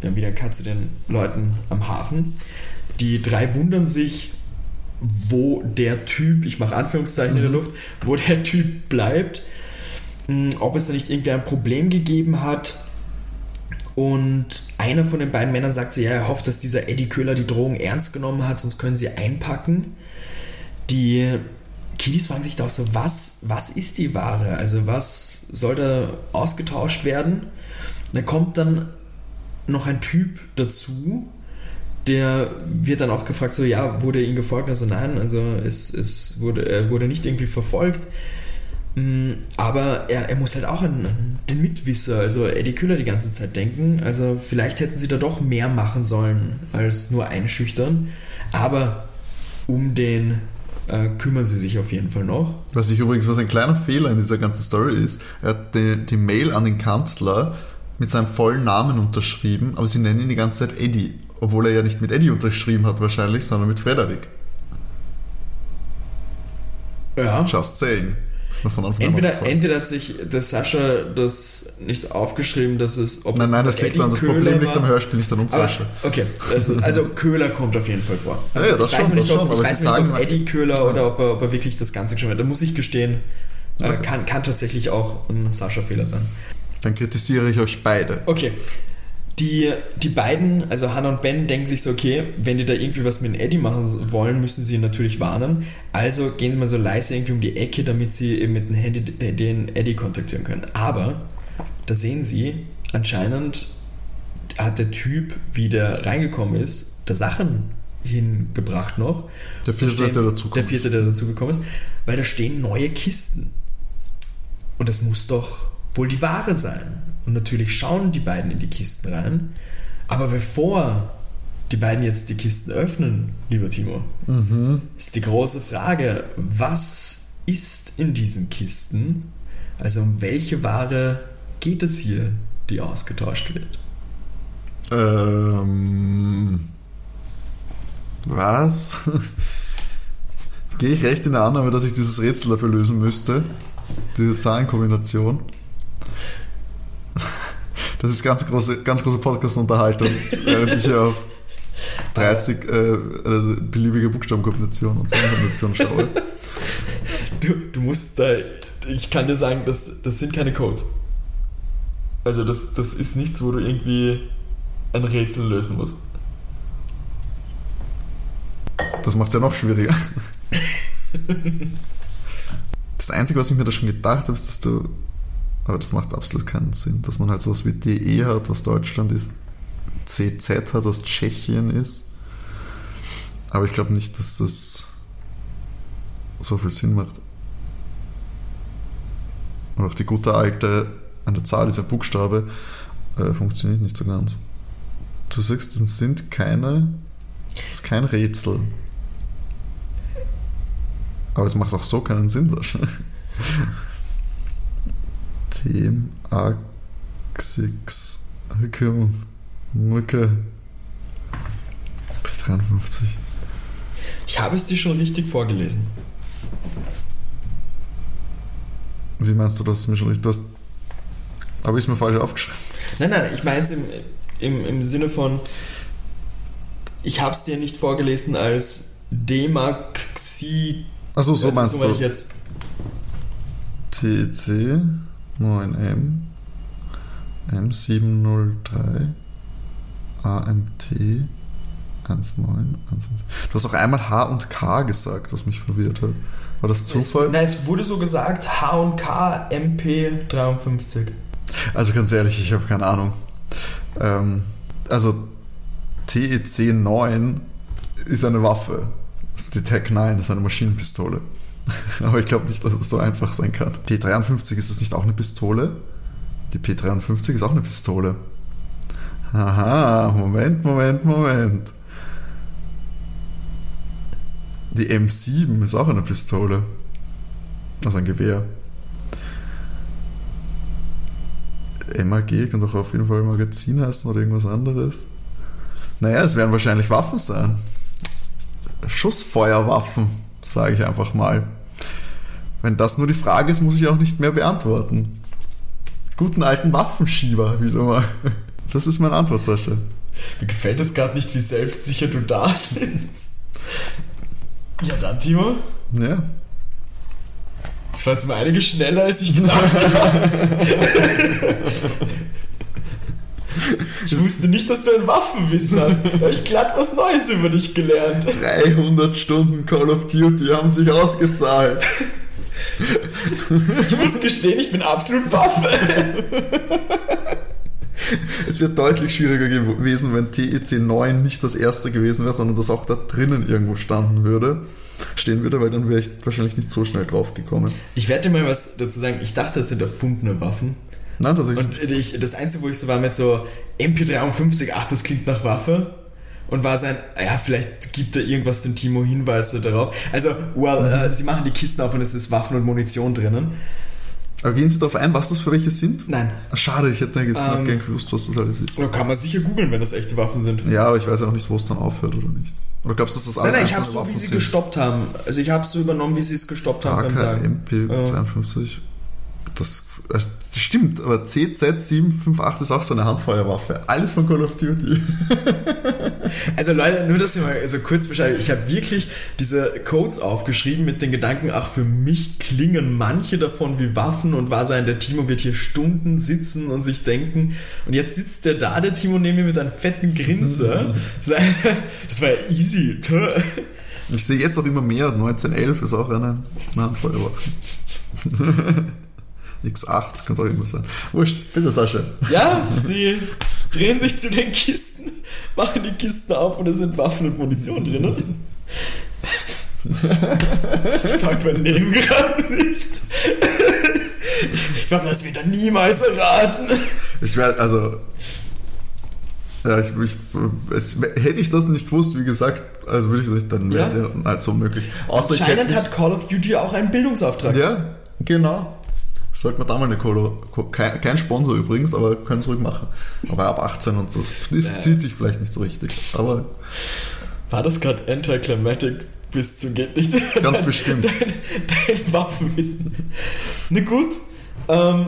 Wir haben wieder einen Cut zu den Leuten am Hafen. Die drei wundern sich, wo der Typ, ich mache Anführungszeichen in der Luft, wo der Typ bleibt. Hm, Ob es da nicht irgendwie ein Problem gegeben hat. Und einer von den beiden Männern sagt so, ja, er hofft, dass dieser Eddie Köhler die Drohung ernst genommen hat, sonst können sie einpacken. Die Kiddies fragen sich doch so, was, was ist die Ware? Also was soll da ausgetauscht werden? Da kommt dann noch ein Typ dazu, der wird dann auch gefragt, so ja, wurde ihnen gefolgt? Also nein, also es, es wurde, er wurde nicht irgendwie verfolgt. Mm, aber er, er muss halt auch an, an den Mitwisser, also Eddie Kühler, die ganze Zeit denken. Also vielleicht hätten sie da doch mehr machen sollen als nur einschüchtern. Aber um den äh, kümmern sie sich auf jeden Fall noch. Was ich übrigens, was ein kleiner Fehler in dieser ganzen Story ist, er hat die, die Mail an den Kanzler mit seinem vollen Namen unterschrieben, aber sie nennen ihn die ganze Zeit Eddie, obwohl er ja nicht mit Eddie unterschrieben hat wahrscheinlich, sondern mit Frederik. Ja. Just saying. Entweder, entweder hat sich der Sascha das nicht aufgeschrieben, dass es. Ob Nein, es nein, das liegt an, das Köhler Problem liegt am Hörspiel, nicht an uns, Aber, Sascha. okay, also, also Köhler kommt auf jeden Fall vor. Also Ja, ja, das ich weiß schon, nicht, das ob, schon, ich weiß nicht, ob Eddie Köhler oder ob er, ob er wirklich das Ganze geschrieben hat. Da muss ich gestehen, äh, Okay. kann, kann tatsächlich auch ein Sascha-Fehler sein. Dann kritisiere ich euch beide. Okay. Die, die beiden, also Hannah und Ben, denken sich so, okay, wenn die da irgendwie was mit Eddie machen wollen, müssen sie ihn natürlich warnen. Also gehen sie mal so leise irgendwie um die Ecke, damit sie eben mit dem Handy den Eddie kontaktieren können. Aber da sehen sie, anscheinend hat der Typ, wie der reingekommen ist, da Sachen hingebracht noch. Der vierte, stehen- der dazukommt. Der vierte, der dazugekommen ist, weil da stehen neue Kisten. Und das muss doch wohl die Ware sein. Und natürlich schauen die beiden in die Kisten rein. Aber bevor die beiden jetzt die Kisten öffnen, lieber Timo, ist die große Frage, was ist in diesen Kisten? Also um welche Ware geht es hier, die ausgetauscht wird? Ähm, was? Jetzt gehe ich recht in der Annahme, dass ich dieses Rätsel dafür lösen müsste. Diese Zahlenkombination. Das ist ganz große, ganz große Podcast-Unterhaltung, während ich hier auf 30 äh, beliebige Buchstabenkombinationen und Zahlenkombinationen schaue. Du, du musst da, ich kann dir sagen, das, das sind keine Codes. Also das, das ist nichts, wo du irgendwie ein Rätsel lösen musst. Das macht es ja noch schwieriger. Das Einzige, was ich mir da schon gedacht habe, ist, dass du. Aber das macht absolut keinen Sinn, dass man halt sowas wie DE hat, was Deutschland ist, CZ hat, was Tschechien ist. Aber ich glaube nicht, dass das so viel Sinn macht. Und auch die gute alte, eine Zahl ist ein Buchstabe, äh, funktioniert nicht so ganz. Du sagst, das sind keine, das ist kein Rätsel. Aber es macht auch so keinen Sinn, Sascha. Team Axix Rückkehrung Mücke P53. Ich habe es dir schon richtig vorgelesen. Wie meinst du, das ist mir schon richtig? Du hast, habe ich es mir falsch aufgeschrieben? Nein, nein, ich meine es im, im, im Sinne von, ich habe es dir nicht vorgelesen als Demaxi. Achso, so meinst du. ich jetzt. TC 9M M703 AMT 19 Du hast auch einmal H und K gesagt, was mich verwirrt hat. War das Es, Zufall? nein, es wurde so gesagt, H und K MP 53. Also ganz ehrlich, ich habe keine Ahnung. Ähm, also TEC 9 ist eine Waffe. Das ist die Tech 9, das ist eine Maschinenpistole. Aber ich glaube nicht, dass es so einfach sein kann. P53, ist das nicht auch eine Pistole? Die P53 ist auch eine Pistole. Aha, Moment, Moment, Moment. Die M7 ist auch eine Pistole. Also ein Gewehr. MAG kann doch auf jeden Fall Magazin heißen oder irgendwas anderes. Naja, es werden wahrscheinlich Waffen sein. Schussfeuerwaffen, sage ich einfach mal. Wenn das nur die Frage ist, muss ich auch nicht mehr beantworten. Guten alten Waffenschieber wieder mal. Das ist meine Antwort, Sascha. Mir gefällt es gerade nicht, wie selbstsicher du da sitzt. Ja, dann, Timo. Ja. Das war jetzt mal einiges schneller, als ich gedacht habe. Ich wusste nicht, dass du ein Waffenwissen hast. Da habe ich glatt was Neues über dich gelernt. 300 Stunden Call of Duty haben sich ausgezahlt. Ich muss gestehen, ich bin absolut Waffe. Es wird deutlich schwieriger gewesen, wenn TEC 9 nicht das erste gewesen wäre, sondern das auch da drinnen irgendwo standen würde, stehen würde, weil dann wäre ich wahrscheinlich nicht so schnell drauf gekommen. Ich werde dir mal was dazu sagen. Ich dachte, das sind erfundene Waffen. Nein, das Und ich, das Einzige, wo ich so war mit so MP53, ach, das klingt nach Waffe. Und war sein, ja, vielleicht gibt da irgendwas dem Timo Hinweise darauf. Also, well, Mhm. äh, sie machen die Kisten auf und es ist Waffen und Munition drinnen. Aber gehen Sie darauf ein, was das für welche sind? Nein. Ah, Schade, ich hätte jetzt noch Ähm, gern gewusst, was das alles ist. Oder kann man sicher googeln, wenn das echte Waffen sind. Ja, aber ich weiß auch nicht, wo es dann aufhört oder nicht. Oder glaubst du, dass das Nein, alle nein, ich habe so, wie sie sind? gestoppt haben. Also ich habe so übernommen, wie sie es gestoppt haben AK, Sagen. MP53. Das, das stimmt, aber CZ758 ist auch so eine Handfeuerwaffe. Alles von Call of Duty. Also Leute, nur dass ihr mal so kurz Bescheid, ich habe wirklich diese Codes aufgeschrieben mit den Gedanken, ach für mich klingen manche davon wie Waffen und war sein, der Timo wird hier Stunden sitzen und sich denken und jetzt sitzt der da, der Timo neben mir mit einem fetten Grinser. Das war ja easy. Ich sehe jetzt auch immer mehr. 1911 ist auch eine, eine Handfeuerwaffe. X8 kann auch irgendwas sein. Wurscht, bitte Sascha. Ja, sie drehen sich zu den Kisten, machen die Kisten auf und es sind Waffen und Munition drin. Ich pack mein Leben gerade nicht. Ich weiß, das wird er niemals erraten. Ich werde, also. Ja, ich, ich, es, hätte ich das nicht gewusst, wie gesagt, also würde ich nicht, dann wäre es Ja. ja. halt so möglich. Außer Anscheinend hat Call of Duty auch einen Bildungsauftrag. Ja, genau. Sollte man da mal eine Colo, Co- kein, kein Sponsor übrigens, aber können es ruhig machen. Aber ab 18 und das zieht sich vielleicht nicht so richtig. Aber War das gerade anticlimactic bis zum geht nicht? Ganz bestimmt. Dein, dein Waffenwissen. Na gut. Ähm,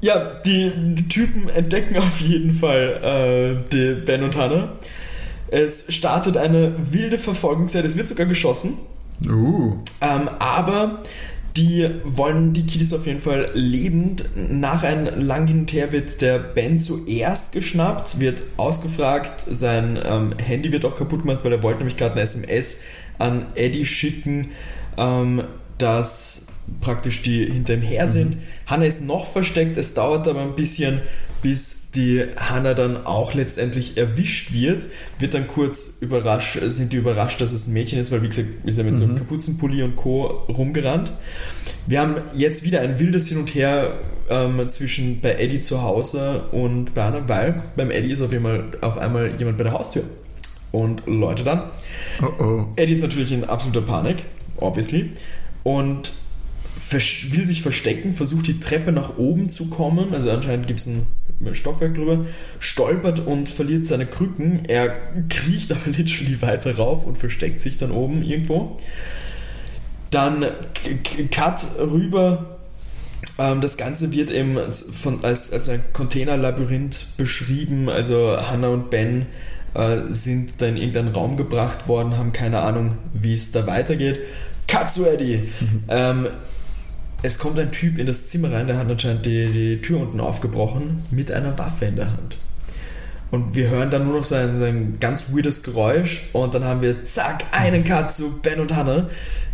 ja, die, Typen entdecken auf jeden Fall äh, die Ben und Hannah. Es startet eine wilde Verfolgungsjagd. Es wird sogar geschossen. uh, Ähm, aber die wollen die Kiddies auf jeden Fall lebend. Nach einem langen Hin und Her wird der Ben zuerst geschnappt, wird ausgefragt, sein ähm, Handy wird auch kaputt gemacht, weil er wollte nämlich gerade eine SMS an Eddie schicken, ähm, dass praktisch die hinter ihm her sind. Hannah ist noch versteckt, es dauert aber ein bisschen, bis die Hannah dann auch letztendlich erwischt wird, wird dann kurz überrascht, sind die überrascht, dass es ein Mädchen ist, weil wie gesagt, ist er mit so einem Kapuzenpulli und Co. rumgerannt. Wir haben jetzt wieder ein wildes Hin und Her ähm, zwischen bei Eddie zu Hause und bei Anna, weil beim Eddie ist auf einmal, auf einmal jemand bei der Haustür und Leute dann. oh oh. Eddie ist natürlich in absoluter Panik, obviously, und will sich verstecken, versucht die Treppe nach oben zu kommen, also anscheinend gibt es ein Stockwerk drüber, stolpert und verliert seine Krücken. Er kriecht aber literally weiter rauf und versteckt sich dann oben irgendwo. Dann Cut rüber. Ähm, das Ganze wird eben von, als, als ein Containerlabyrinth beschrieben. Also Hannah und Ben äh, sind da in irgendeinen Raum gebracht worden, haben keine Ahnung, wie es da weitergeht. Cut zu Eddie! Ähm, es kommt ein Typ in das Zimmer rein, der hat anscheinend die, die Tür unten aufgebrochen mit einer Waffe in der Hand. Und wir hören dann nur noch so ein, so ein ganz weirdes Geräusch und dann haben wir zack, einen Cut zu Ben und Hannah,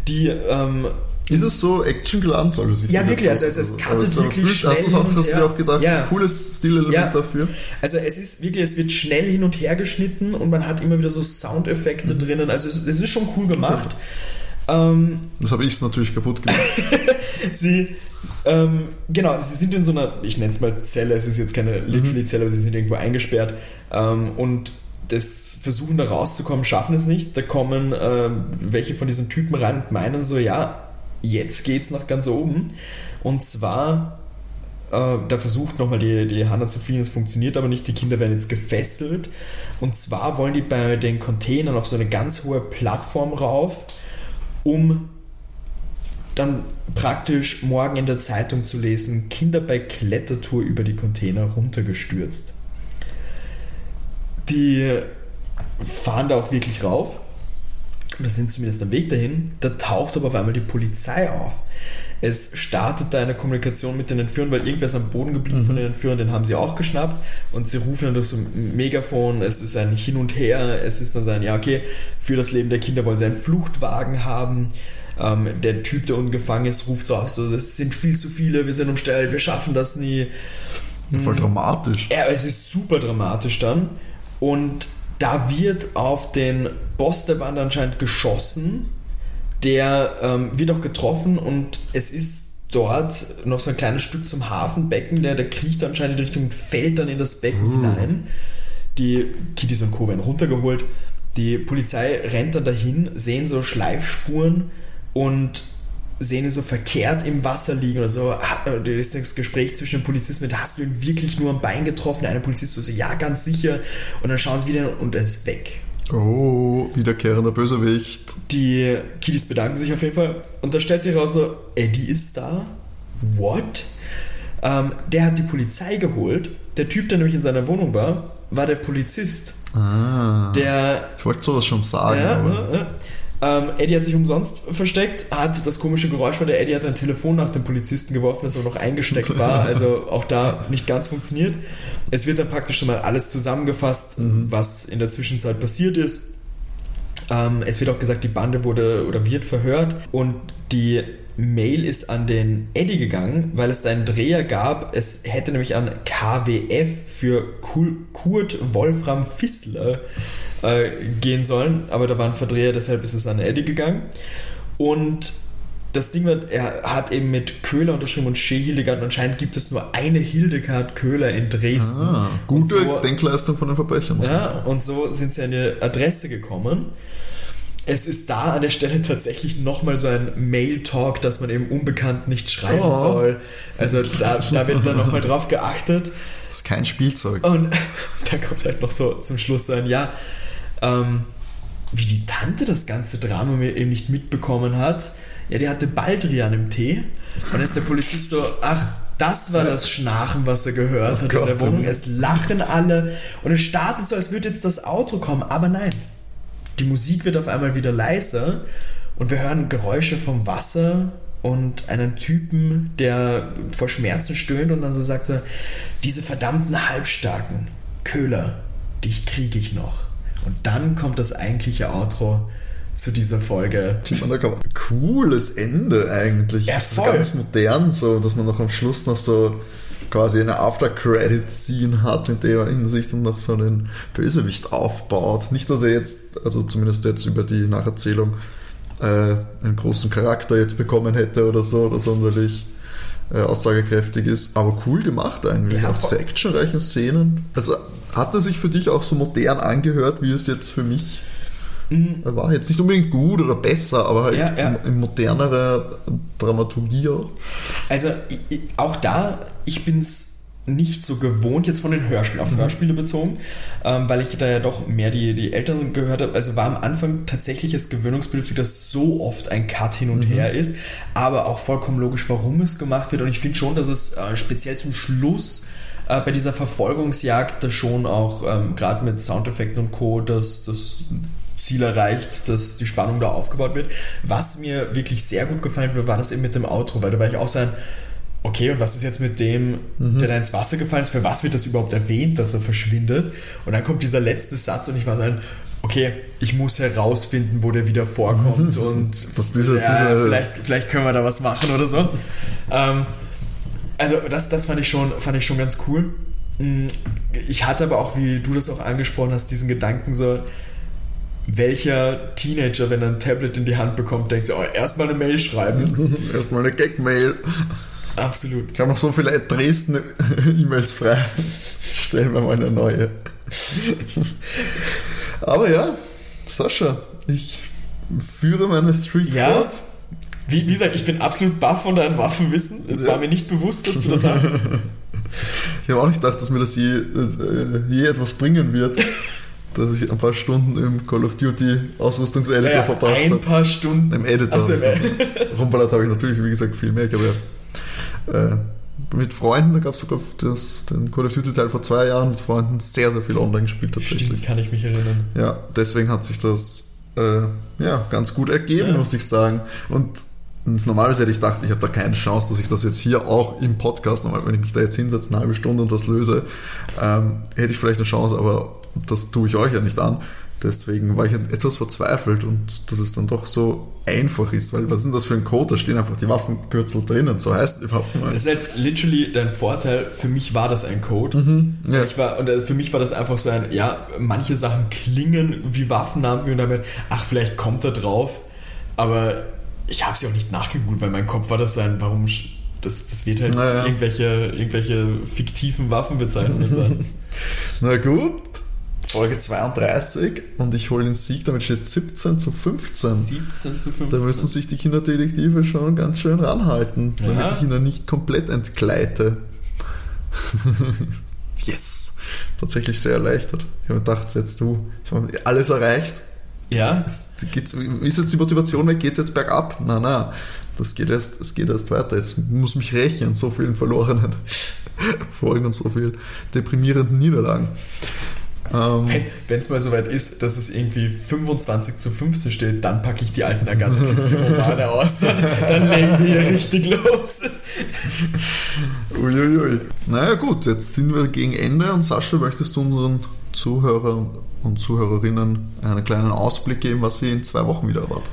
die ähm, Ist es so actiongeladen? Soll es sich Ja, wirklich, also es- es aber cuttet so wirklich fühlt- Hast du schnell auch, hin und du her. auch gedacht, Ja. cooles Stilelement Ja. dafür? Also es ist wirklich, es wird schnell hin und her geschnitten und man hat immer wieder so Soundeffekte drinnen. Also es, es ist schon cool gemacht. Ähm, Das habe ich natürlich kaputt gemacht. sie, ähm, genau, sie sind in so einer, ich nenne es mal Zelle, es ist jetzt keine literally Zelle, aber sie sind irgendwo eingesperrt ähm, und das Versuchen da rauszukommen, schaffen es nicht. Da kommen ähm, welche von diesen Typen rein und meinen so, ja, jetzt geht's nach ganz oben. Und zwar, äh, da versucht nochmal die, die Hanna zu fliehen, es funktioniert aber nicht, die Kinder werden jetzt gefesselt. Und zwar wollen die bei den Containern auf so eine ganz hohe Plattform rauf, um dann praktisch morgen in der Zeitung zu lesen, Kinder bei Klettertour über die Container runtergestürzt. Die fahren da auch wirklich rauf. Wir sind zumindest am Weg dahin. Da taucht aber auf einmal die Polizei auf. Es startet da eine Kommunikation mit den Entführern, weil irgendwer ist am Boden geblieben mhm. von den Entführern, den haben sie auch geschnappt und sie rufen dann durch so ein Megafon, es ist ein Hin und Her, es ist dann so ein, ja okay, für das Leben der Kinder wollen sie einen Fluchtwagen haben. Ähm, der Typ, der ungefangen ist, ruft so aus, so, es sind viel zu viele, wir sind umstellt, wir schaffen das nie. Voll dramatisch. Ja, es ist super dramatisch dann. Und da wird auf den Boss der Bande anscheinend geschossen. Der ähm, wird auch getroffen und es ist dort noch so ein kleines Stück zum Hafenbecken. Der, der kriecht anscheinend in Richtung, fällt dann in das Becken uh. hinein. Die Kiddies und Co. werden runtergeholt. Die Polizei rennt dann dahin, sehen so Schleifspuren und sehen ihn so verkehrt im Wasser liegen oder so. Da ist das Gespräch zwischen dem Polizisten mit, hast du ihn wirklich nur am Bein getroffen? Einer Polizist so, ja, ganz sicher. Und dann schauen sie wieder und er ist weg. Oh, wiederkehrender Bösewicht. Die Kiddies bedanken sich auf jeden Fall. Und da stellt sich raus so, Eddie ist da? What? Ähm, der hat die Polizei geholt. Der Typ, der nämlich in seiner Wohnung war, war der Polizist. Ah. Der, ich wollte sowas schon sagen. Ja, aber. Ähm, Eddie hat sich umsonst versteckt, hat das komische Geräusch war, der Eddie hat ein Telefon nach dem Polizisten geworfen, das aber noch eingesteckt war, also auch da nicht ganz funktioniert. Es wird dann praktisch schon mal alles zusammengefasst, mhm. was in der Zwischenzeit passiert ist. Ähm, es wird auch gesagt, die Bande wurde oder wird verhört und die Mail ist an den Eddie gegangen, weil es da einen Dreher gab. Es hätte nämlich an KWF für Kurt Wolfram Fissler äh, gehen sollen, aber da war ein Verdreher, deshalb ist es an Eddie gegangen. Und das Ding wird, er hat eben mit Köhler unterschrieben und Shea Hildegard und anscheinend gibt es nur eine Hildegard Köhler in Dresden. Ah, gute so, Denkleistung von den Verbrechern. Ja, und so sind sie an die Adresse gekommen. Es ist da an der Stelle tatsächlich nochmal so ein Mail-Talk, dass man eben unbekannt nicht schreiben oh. soll. Also da, da wird dann nochmal drauf geachtet. Das ist kein Spielzeug. Und dann kommt halt noch so zum Schluss ein, ja, ähm, wie die Tante das ganze Drama eben nicht mitbekommen hat. Ja, die hatte Baldrian im Tee. Und dann ist der Polizist so, ach, das war das Schnarchen, was er gehört oh hat Gott, in der Wohnung. Es lachen alle und es startet so, als würde jetzt das Auto kommen. Aber nein, die Musik wird auf einmal wieder leiser und wir hören Geräusche vom Wasser und einen Typen, der vor Schmerzen stöhnt und dann so sagt er, diese verdammten Halbstarken, Köhler, dich kriege ich noch. Und dann kommt das eigentliche Outro zu dieser Folge. Cooles Ende eigentlich. Ja, ist ganz modern, so, dass man noch am Schluss noch so quasi eine After-Credit-Scene hat, in der Hinsicht und noch so einen Bösewicht aufbaut. Nicht, dass er jetzt, also zumindest jetzt über die Nacherzählung, äh, einen großen Charakter jetzt bekommen hätte oder so, oder sonderlich äh, aussagekräftig ist, aber cool gemacht eigentlich. Ja, Auf diese actionreichen Szenen. Also hat er sich für dich auch so modern angehört, wie es jetzt für mich mhm. war? Jetzt nicht unbedingt gut oder besser, aber halt ja, ja. in, modernerer Dramaturgie auch. Also auch da, ich bin es nicht so gewohnt jetzt von den Hörspielen, auf mhm. Hörspiele bezogen, ähm, weil ich da ja doch mehr die, die Älteren gehört habe. Also war am Anfang tatsächlich es gewöhnungsbedürftig, dass so oft ein Cut hin und mhm. her ist, aber auch vollkommen logisch, warum es gemacht wird. Und ich finde schon, dass es äh, speziell zum Schluss äh, bei dieser Verfolgungsjagd da schon auch ähm, gerade mit Soundeffekten und Co. das, das Ziel erreicht, dass die Spannung da aufgebaut wird. Was mir wirklich sehr gut gefallen hat, war das eben mit dem Outro, weil da war ich auch so ein okay, und was ist jetzt mit dem, mhm. der da ins Wasser gefallen ist? Für was wird das überhaupt erwähnt, dass er verschwindet? Und dann kommt dieser letzte Satz und ich war so ein, okay, ich muss herausfinden, wo der wieder vorkommt und was diese, ja, diese vielleicht, vielleicht können wir da was machen oder so. ähm, also das, das fand, ich schon, fand ich schon ganz cool. Mm, ich hatte aber auch, wie du das auch angesprochen hast, diesen Gedanken so, welcher Teenager, wenn er ein Tablet in die Hand bekommt, denkt so, oh, erstmal eine Mail schreiben. erstmal eine Gag-Mail. Absolut. Ich habe noch so viele Dresden-E-Mails frei. Stellen wir mal eine neue. Aber ja, Sascha, ich führe meine Street ja. fort. Wie, wie gesagt, ich bin absolut baff von deinem Waffenwissen. Es ja. war mir nicht bewusst, dass du das hast. Ich habe auch nicht gedacht, dass mir das je, äh, je etwas bringen wird, dass ich ein paar Stunden im Call of Duty Ausrüstungseditor ja, verbracht habe. Ein paar Stunden. Im Editor. Also, Rumballert habe ich natürlich, wie gesagt, viel mehr. Ich habe äh, mit Freunden, da gab es sogar das, den Call of Duty Teil vor zwei Jahren mit Freunden sehr, sehr viel online gespielt tatsächlich. Stimmt, kann ich mich erinnern. Ja, deswegen hat sich das äh, ja, ganz gut ergeben, ja. muss ich sagen. Und normalerweise hätte ich gedacht, ich habe da keine Chance, dass ich das jetzt hier auch im Podcast, wenn ich mich da jetzt hinsetze, eine halbe Stunde und das löse, ähm, hätte ich vielleicht eine Chance, aber das tue ich euch ja nicht an. Deswegen war ich etwas verzweifelt und dass es dann doch so einfach ist, weil was denn das für ein Code? Da stehen einfach die Waffenkürzel drinnen, so heißt die Waffen. Das ist halt literally dein Vorteil. Für mich war das ein Code. Mhm, ja. ich war, und äh, für mich war das einfach so ein, ja, manche Sachen klingen wie Waffennamen und damit, ach, vielleicht kommt er drauf, aber ich habe sie auch nicht nachgegoogelt, weil mein Kopf war das so ein, warum, das, das wird halt naja. irgendwelche, irgendwelche fiktiven Waffenbezeichnungen sein. Na gut, Folge 32 und ich hole den Sieg, damit steht 17 zu 15. 17 zu 15. Da müssen sich die Kinderdetektive schon ganz schön ranhalten, ja. damit ich ihnen nicht komplett entgleite. yes! Tatsächlich sehr erleichtert. Ich habe gedacht, jetzt du, ich habe alles erreicht. Ja. Ist, ist jetzt die Motivation weg? Geht es jetzt bergab? Nein, nein. Das geht erst, das geht erst weiter. Ich muss mich rächen so vielen verlorenen Folgen und so viel deprimierenden Niederlagen. Ähm, Wenn es mal soweit ist, dass es irgendwie 25 zu 15 steht, dann packe ich die alten Agatha Christie-Romane aus. Dann, dann legen wir hier richtig los. Uiuiui. Naja, gut, jetzt sind wir gegen Ende und Sascha, möchtest du unseren Zuhörern und Zuhörerinnen einen kleinen Ausblick geben, was sie in zwei Wochen wieder erwartet?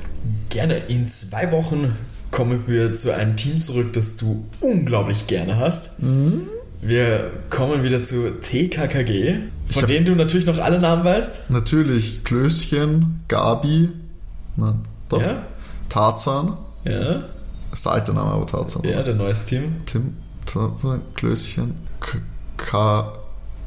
Gerne. In zwei Wochen kommen wir zu einem Team zurück, das du unglaublich gerne hast. Mhm. Wir kommen wieder zu TKKG, von denen du natürlich noch alle Namen weißt. Natürlich Klößchen, Gabi, nein, doch, ja? Tarzan. Ja. Das ist der alte Name, aber Tarzan. Ja, der neues Team. Tim, Tarzan, Klößchen, K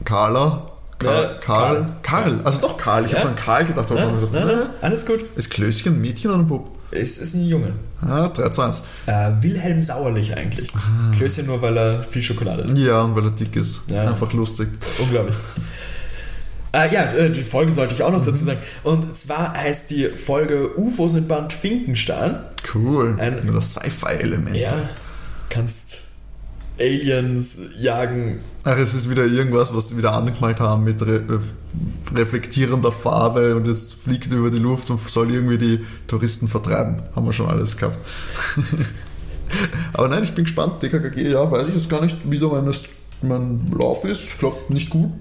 Carla. Karl, Karl, Karl, also doch Karl. Ich ja? habe an Karl gedacht. Aber ja, gesagt, nein, nein, alles gut. Ist Klößchen ein Mädchen oder ein Bub? Es ist ein Junge. Ah, 3 zu 1. Äh, Wilhelm Sauerlich eigentlich. Ah. Klößchen nur, weil er viel Schokolade ist. Ja, und weil er dick ist. Ja. Einfach lustig. Unglaublich. Äh, ja, äh, die Folge sollte ich auch noch mhm. dazu sagen. Und zwar heißt die Folge UFOs in Band Finkenstein. Cool. Ein, Nur das Sci-Fi-Element. Ja, kannst Aliens jagen. Ach, es ist wieder irgendwas, was sie wieder angemalt haben mit re äh, reflektierender Farbe und es fliegt über die Luft und soll irgendwie die Touristen vertreiben. Haben wir schon alles gehabt. Aber nein, ich bin gespannt. DKKG, ja, weiß ich jetzt gar nicht, wie da meine mein Lauf ist. Glaube, nicht gut.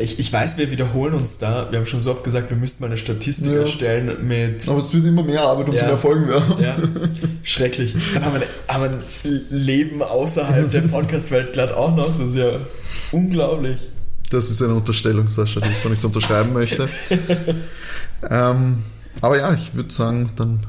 Ich, ich weiß, wir wiederholen uns da. Wir haben schon so oft gesagt, wir müssten mal eine Statistik ja. erstellen mit. Aber es wird immer mehr Arbeit, um ja. zu erfolgen werden. Ja. Schrecklich. Dann haben wir, haben wir ein Leben außerhalb der Podcast-Welt glatt auch noch. Das ist ja unglaublich. Das ist eine Unterstellung, Sascha, die ich so nicht unterschreiben möchte. ähm, aber ja, ich würde sagen, dann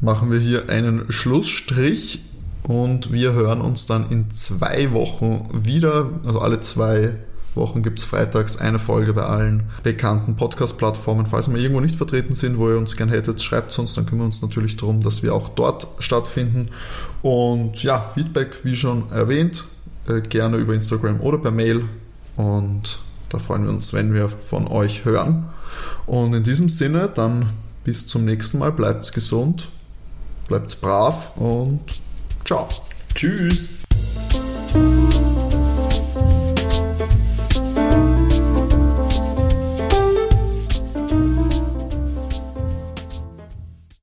machen wir hier einen Schlussstrich und wir hören uns dann in zwei Wochen wieder. Also alle zwei Wochen gibt es freitags eine Folge bei allen bekannten Podcast-Plattformen. Falls wir irgendwo nicht vertreten sind, wo ihr uns gerne hättet, schreibt es uns, dann kümmern wir uns natürlich darum, dass wir auch dort stattfinden. Und ja, Feedback, wie schon erwähnt, äh, gerne über Instagram oder per Mail. Und da freuen wir uns, wenn wir von euch hören. Und in diesem Sinne, dann bis zum nächsten Mal. Bleibt gesund, bleibt brav und Ciao. Tschüss.